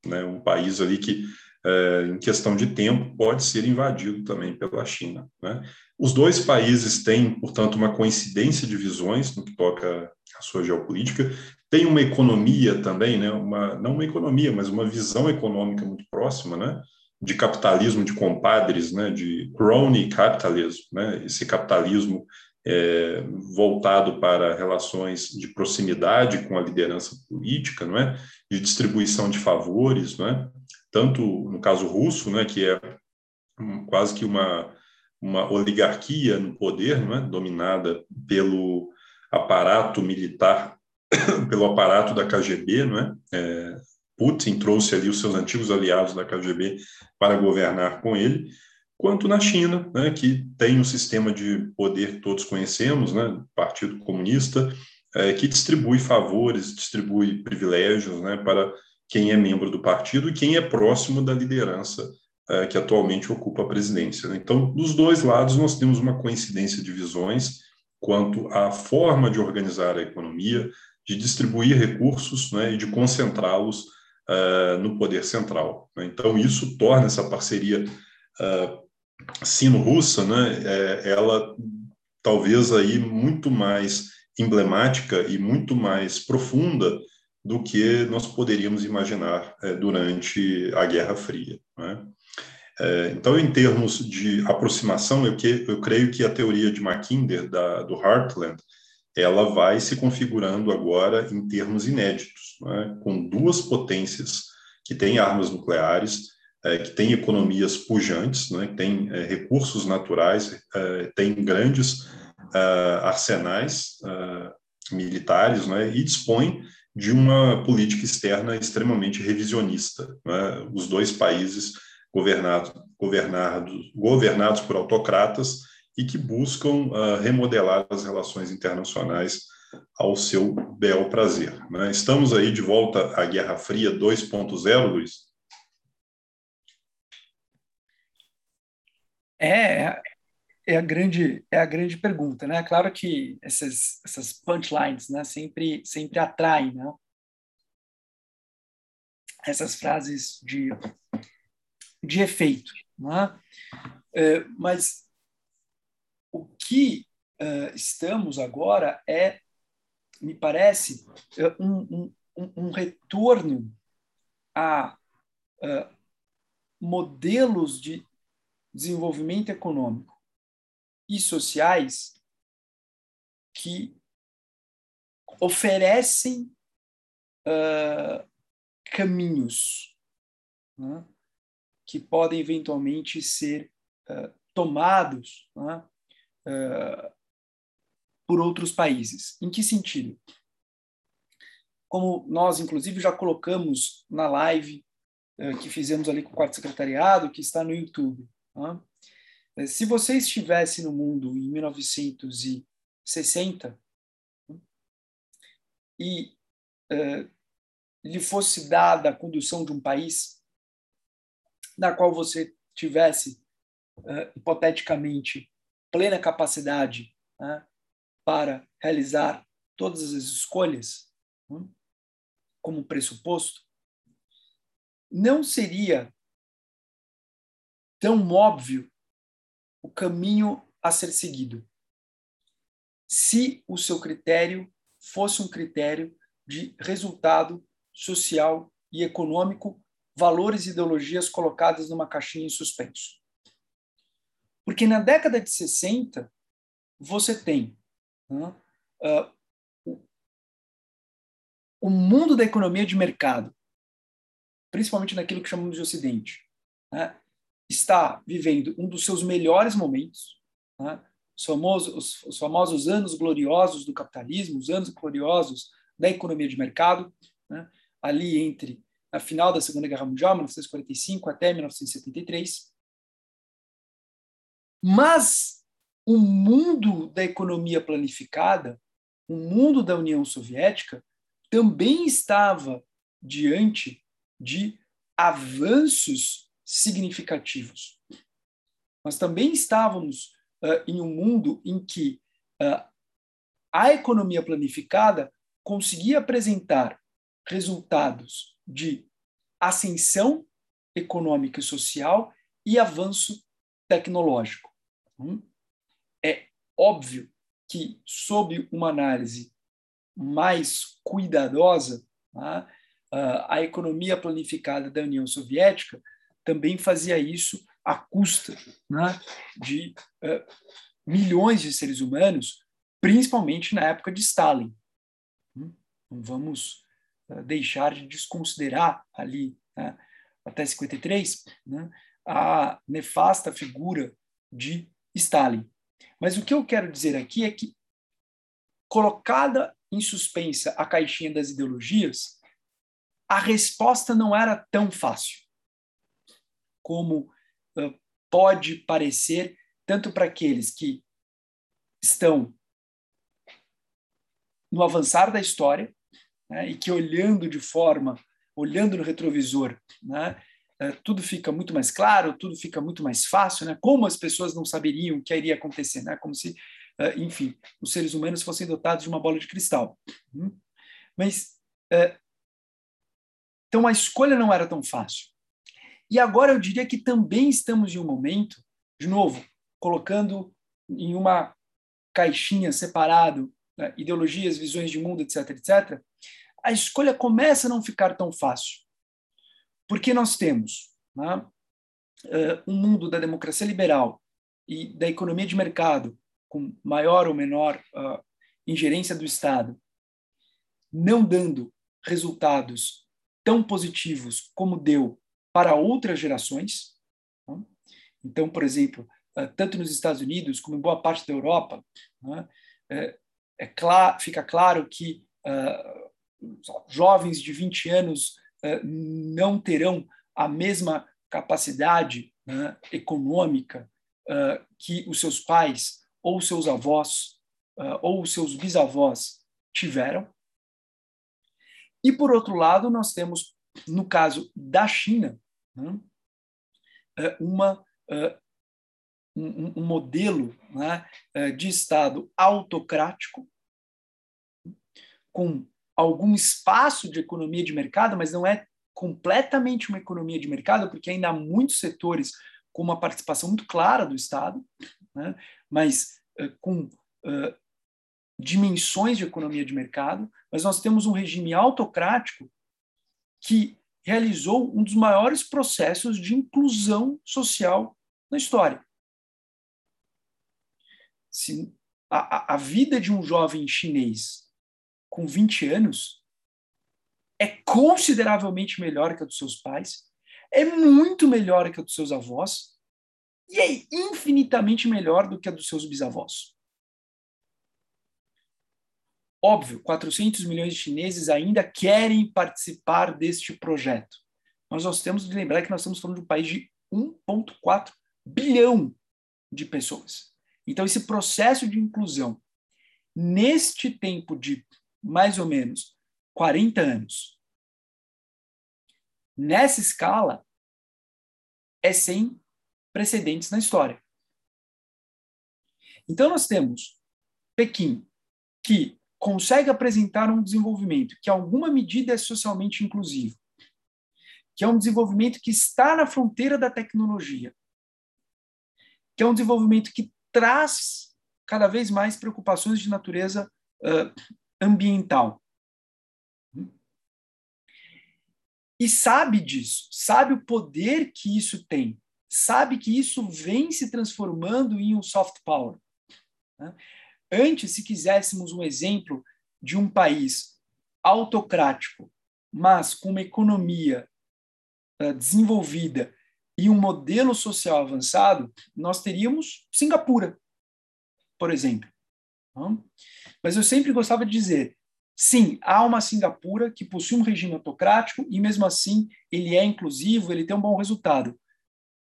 Né um país ali que é, em questão de tempo, pode ser invadido também pela China. Né? Os dois países têm, portanto, uma coincidência de visões no que toca à sua geopolítica, tem uma economia também, né? uma, não uma economia, mas uma visão econômica muito próxima, né? de capitalismo de compadres, né? de crony capitalism, né? esse capitalismo é, voltado para relações de proximidade com a liderança política, não é? de distribuição de favores, não é? tanto no caso russo, né, que é quase que uma, uma oligarquia no poder, não é? dominada pelo aparato militar, pelo aparato da KGB, não é? é? Putin trouxe ali os seus antigos aliados da KGB para governar com ele, quanto na China, né, que tem um sistema de poder que todos conhecemos, né, Partido Comunista, é, que distribui favores, distribui privilégios né, para quem é membro do partido e quem é próximo da liderança é, que atualmente ocupa a presidência. Né? Então, dos dois lados, nós temos uma coincidência de visões quanto à forma de organizar a economia, de distribuir recursos né, e de concentrá-los uh, no poder central. Né? Então, isso torna essa parceria uh, sino-russa, né, é, ela talvez aí muito mais emblemática e muito mais profunda do que nós poderíamos imaginar é, durante a Guerra Fria. Né? É, então, em termos de aproximação, eu, que, eu creio que a teoria de Mackinder, da, do Heartland, ela vai se configurando agora em termos inéditos, né? com duas potências que têm armas nucleares, é, que têm economias pujantes, né? têm é, recursos naturais, é, têm grandes é, arsenais militares né? e dispõem de uma política externa extremamente revisionista. Né? Os dois países governados, governados, governados por autocratas e que buscam uh, remodelar as relações internacionais ao seu bel prazer. Né? Estamos aí de volta à Guerra Fria 2.0, Luiz? É, é a grande é a grande pergunta, né? Claro que essas essas punchlines, né, sempre sempre atraem, né? Essas frases de de efeito, né? É, mas o que uh, estamos agora é, me parece, é um, um, um retorno a uh, modelos de desenvolvimento econômico e sociais que oferecem uh, caminhos né, que podem eventualmente ser uh, tomados né, uh, por outros países. Em que sentido? Como nós, inclusive, já colocamos na live que fizemos ali com o quarto secretariado, que está no YouTube. Né? É, se você estivesse no mundo em 1960 e uh, lhe fosse dada a condução de um país na qual você tivesse, uh, hipoteticamente, plena capacidade uh, para realizar todas as escolhas hum, como pressuposto, não seria tão óbvio o caminho a ser seguido. se o seu critério fosse um critério de resultado social e econômico, valores e ideologias colocadas numa caixinha em suspenso. Porque na década de 60, você tem né, uh, o mundo da economia de mercado, principalmente naquilo que chamamos de Ocidente, né, está vivendo um dos seus melhores momentos, né, os, famosos, os, os famosos anos gloriosos do capitalismo, os anos gloriosos da economia de mercado, né, ali entre a final da Segunda Guerra Mundial, 1945 até 1973. Mas o mundo da economia planificada, o mundo da União Soviética, também estava diante de avanços significativos. Nós também estávamos uh, em um mundo em que uh, a economia planificada conseguia apresentar resultados de ascensão econômica e social e avanço tecnológico. Hum? É óbvio que, sob uma análise mais cuidadosa, tá, a economia planificada da União Soviética também fazia isso à custa né, de uh, milhões de seres humanos, principalmente na época de Stalin. Hum? Não vamos uh, deixar de desconsiderar ali, né, até 53, né, a nefasta figura de Stalin. Mas o que eu quero dizer aqui é que, colocada em suspensa a caixinha das ideologias, a resposta não era tão fácil como uh, pode parecer, tanto para aqueles que estão no avançar da história né, e que olhando de forma, olhando no retrovisor, né, tudo fica muito mais claro, tudo fica muito mais fácil, né, como as pessoas não saberiam o que iria acontecer, né, como se, enfim, os seres humanos fossem dotados de uma bola de cristal. Uhum. Mas, então, a escolha não era tão fácil. E agora eu diria que também estamos em um momento, de novo, colocando em uma caixinha separado né, ideologias, visões de mundo, etc, etc, a escolha começa a não ficar tão fácil. Porque nós temos né, um mundo da democracia liberal e da economia de mercado, com maior ou menor uh, ingerência do Estado, não dando resultados tão positivos como deu para outras gerações. Né? Então, por exemplo, eh, tanto nos Estados Unidos como em boa parte da Europa, né, é, é claro, fica claro que uh, jovens de 20 anos uh, não terão a mesma capacidade né, econômica uh, que os seus pais ou seus avós ou os seus bisavós tiveram. E, por outro lado, nós temos no caso da China, né, é uma, é, um, um modelo né, é, de Estado autocrático, com algum espaço de economia de mercado, mas não é completamente uma economia de mercado, porque ainda há muitos setores com uma participação muito clara do Estado, né, mas com uh, dimensões de economia de mercado, mas nós temos um regime autocrático que realizou um dos maiores processos de inclusão social na história. Se a, a vida de um jovem chinês com 20 anos é consideravelmente melhor que a dos seus pais, é muito melhor que a dos seus avós e é infinitamente melhor do que a dos seus bisavós. Óbvio, 400 milhões de chineses ainda querem participar deste projeto. Mas nós temos de lembrar que nós estamos falando de um país de 1,4 bilhão de pessoas. Então, esse processo de inclusão, neste tempo de mais ou menos 40 anos, nessa escala, é sem precedentes na história. Então, nós temos Pequim, que consegue apresentar um desenvolvimento que, em alguma medida, é socialmente inclusivo, que é um desenvolvimento que está na fronteira da tecnologia, que é um desenvolvimento que traz cada vez mais preocupações de natureza uh, ambiental. E sabe disso, sabe o poder que isso tem, sabe que isso vem se transformando em um soft power. Né? Antes, se quiséssemos um exemplo de um país autocrático, mas com uma economia uh, desenvolvida e um modelo social avançado, nós teríamos Singapura, por exemplo. Mas eu sempre gostava de dizer, sim, há uma Singapura que possui um regime autocrático e mesmo assim ele é inclusivo, ele tem um bom resultado.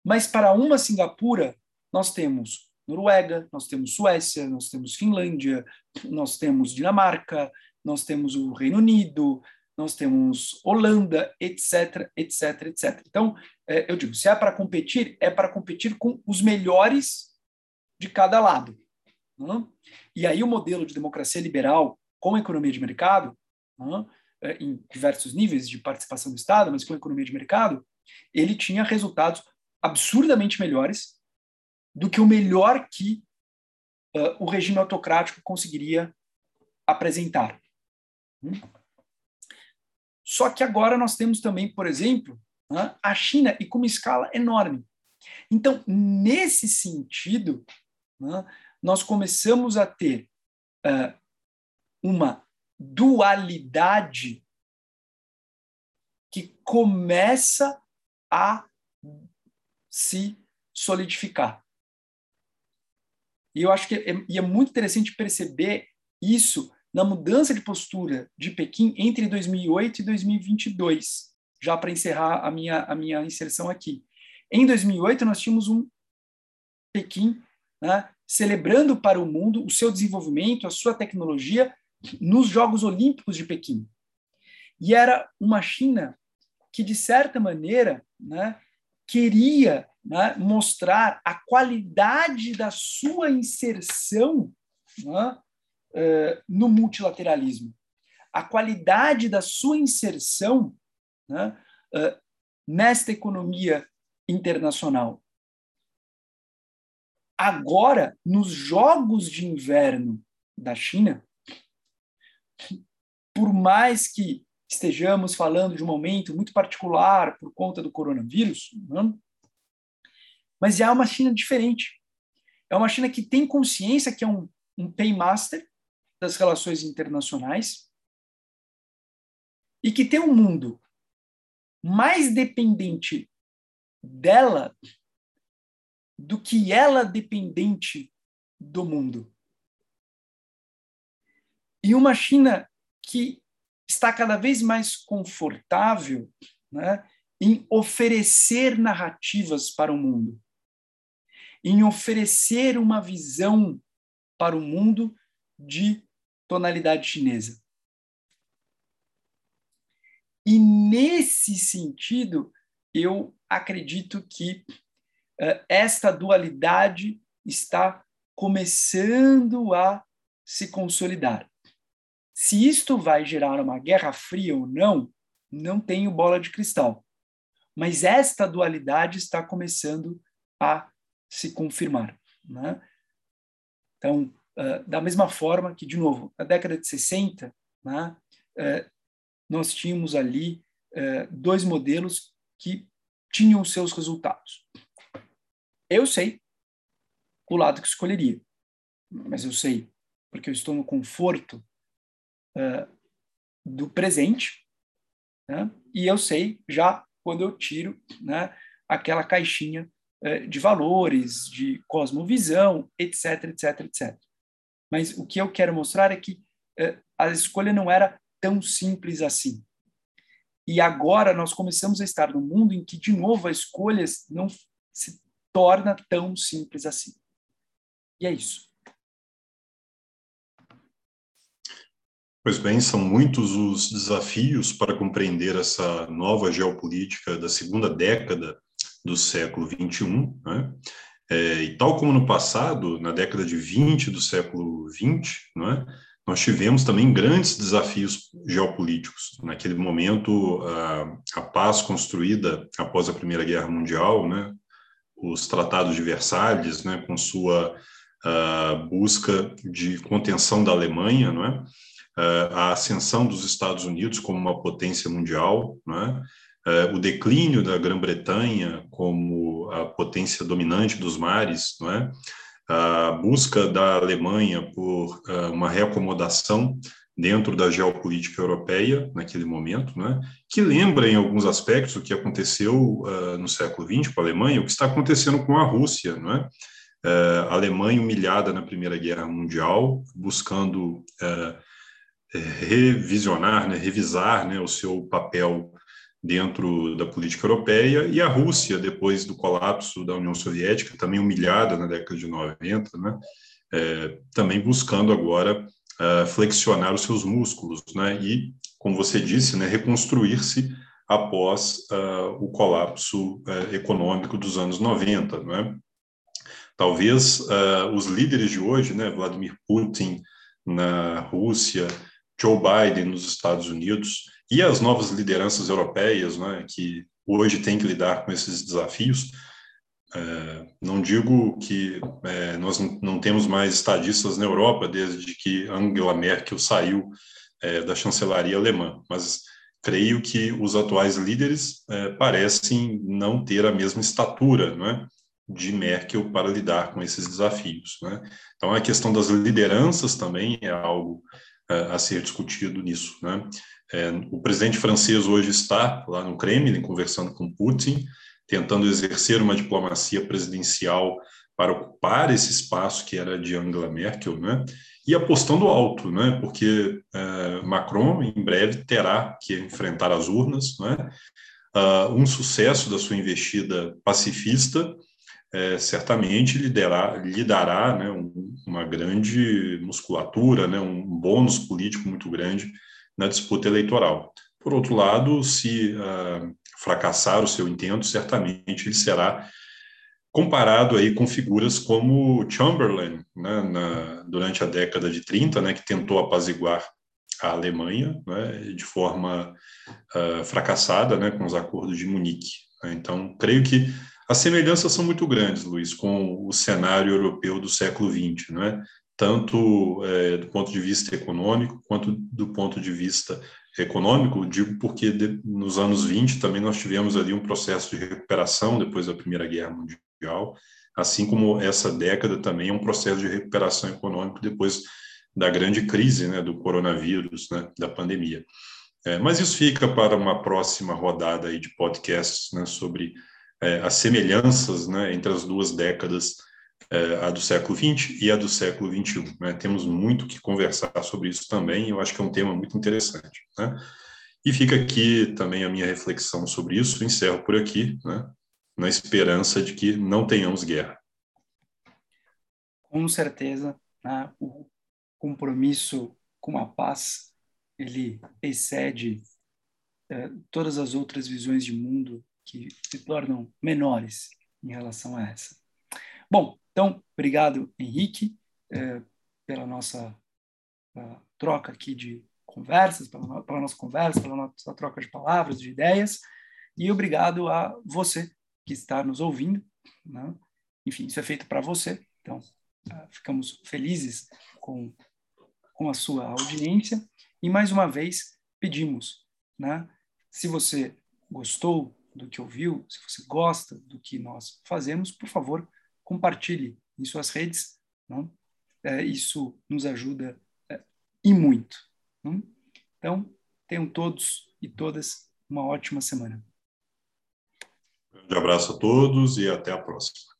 Mas para uma Singapura, nós temos Noruega, nós temos Suécia, nós temos Finlândia, nós temos Dinamarca, nós temos o Reino Unido, nós temos Holanda, etc, etc, etc. Então, é, eu digo, se é para competir, é para competir com os melhores de cada lado. E aí o modelo de democracia liberal com economia de mercado, né, em diversos níveis de participação do Estado, mas com economia de mercado, ele tinha resultados absurdamente melhores do que o melhor que uh, o regime autocrático conseguiria apresentar. Hum? Só que agora nós temos também, por exemplo, né, a China e com uma escala enorme. Então, nesse sentido, né, nós começamos a ter uh, uma dualidade que começa a se solidificar. E eu acho que é, é muito interessante perceber isso na mudança de postura de Pequim entre 2008 e 2022, já para encerrar a minha, a minha inserção aqui. Em 2008, nós tínhamos um Pequim né, celebrando para o mundo o seu desenvolvimento, a sua tecnologia nos Jogos Olímpicos de Pequim. E era uma China que, de certa maneira, né, queria né, mostrar a qualidade da sua inserção né, uh, no multilateralismo, a qualidade da sua inserção né, uh, nesta economia internacional. Agora, nos Jogos de Inverno da China, por mais que estejamos falando de um momento muito particular por conta do coronavírus, né, mas é uma China diferente. É uma China que tem consciência que é um, um paymaster, das relações internacionais e que tem um mundo mais dependente dela do que ela dependente do mundo. E uma China que está cada vez mais confortável né, em oferecer narrativas para o mundo, em oferecer uma visão para o mundo de tonalidade chinesa. E nesse sentido, eu acredito que uh, esta dualidade está começando a se consolidar. Se isto vai gerar uma guerra fria ou não, não tenho bola de cristal. Mas esta dualidade está começando a se confirmar. Né? Então, ah, da mesma forma que, de novo, na década de 60, né, uh, nós tínhamos ali uh, dois modelos que tinham seus resultados. Eu sei o lado que escolheria, mas eu sei porque eu estou no conforto do presente, né, e eu sei já quando eu tiro né, aquela caixinha de valores, de cosmovisão, etc, etc, etc. Mas o que eu quero mostrar é que eh, a escolha não era tão simples assim. E agora nós começamos a estar num mundo em que, de novo, a escolha não se torna tão simples assim. E é isso. Pois bem, são muitos os desafios para compreender essa nova geopolítica da segunda década do século XXI. Né? É, e tal como no passado, na década de 20 do século 20, não é? nós tivemos também grandes desafios geopolíticos. Naquele momento, a, a paz construída após a Primeira Guerra Mundial, né? os tratados de Versalhes, né? com sua a busca de contenção da Alemanha, não é? a ascensão dos Estados Unidos como uma potência mundial, não é? O declínio da Grã-Bretanha como a potência dominante dos mares, não é? a busca da Alemanha por uma reacomodação dentro da geopolítica europeia naquele momento, né, que lembra em alguns aspectos o que aconteceu no século XX com a Alemanha, o que está acontecendo com a Rússia, a Alemanha humilhada na Primeira Guerra Mundial, buscando revisionar, né, revisar né, o seu papel dentro da política europeia, e a Rússia, depois do colapso da União Soviética, também humilhada na década de 90, né, é, também buscando agora uh, flexionar os seus músculos, né? E, como você disse, né, reconstruir-se após uh, o colapso uh, econômico dos anos 90, né? Talvez os líderes de hoje, né, Vladimir Putin na Rússia, Joe Biden nos Estados Unidos e as novas lideranças europeias, né, que hoje têm que lidar com esses desafios, é, não digo que é, nós não temos mais estadistas na Europa desde que Angela Merkel saiu é, da chancelaria alemã, mas creio que os atuais líderes é, parecem não ter a mesma estatura não é, de Merkel para lidar com esses desafios. Né? Então, a questão das lideranças também é algo é, a ser discutido nisso. Né? É, o presidente francês hoje está lá no Kremlin conversando com Putin, tentando exercer uma diplomacia presidencial para ocupar esse espaço que era de Angela Merkel, né? E apostando alto, né? Porque uh, Macron em breve terá que enfrentar as urnas, né? Uh, um sucesso da sua investida pacifista é, certamente lhe dará, lhe dará né, um, uma grande musculatura, né, um bônus político muito grande na disputa eleitoral. Por outro lado, se uh, fracassar o seu intento, certamente ele será comparado aí com figuras como Chamberlain, né, na, durante a década de 30, né, que tentou apaziguar a Alemanha né, de forma uh, fracassada né, com os acordos de Munique. Né. Então, creio que as semelhanças são muito grandes, Luiz, com o cenário europeu do século XX, né? Tanto é, do ponto de vista econômico quanto do ponto de vista econômico, digo porque de, nos anos 20 também nós tivemos ali um processo de recuperação depois da Primeira Guerra Mundial, assim como essa década também é um processo de recuperação econômica depois da grande crise né, do coronavírus, né, da pandemia. É, mas isso fica para uma próxima rodada aí de podcasts né, sobre é, as semelhanças né, entre as duas décadas é, a do século XX e a do século XXI. Né? Temos muito que conversar sobre isso também, eu acho que é um tema muito interessante. Né? E fica aqui também a minha reflexão sobre isso, encerro por aqui, né? na esperança de que não tenhamos guerra. Com certeza, né? o compromisso com a paz, ele excede é, todas as outras visões de mundo que se tornam menores em relação a essa. Bom, então, obrigado, Henrique, é, pela nossa troca aqui de conversas, pela, pela, nossa conversa, pela nossa troca de palavras, de ideias, e obrigado a você que está nos ouvindo. Né? Enfim, isso é feito para você, então uh, ficamos felizes com, com a sua audiência. E mais uma vez pedimos, né? se você gostou do que ouviu, se você gosta do que nós fazemos, por favor, compartilhe em suas redes. Não? É, isso nos ajuda é, e muito. Não? Então, tenham todos e todas uma ótima semana. Um abraço a todos e até a próxima.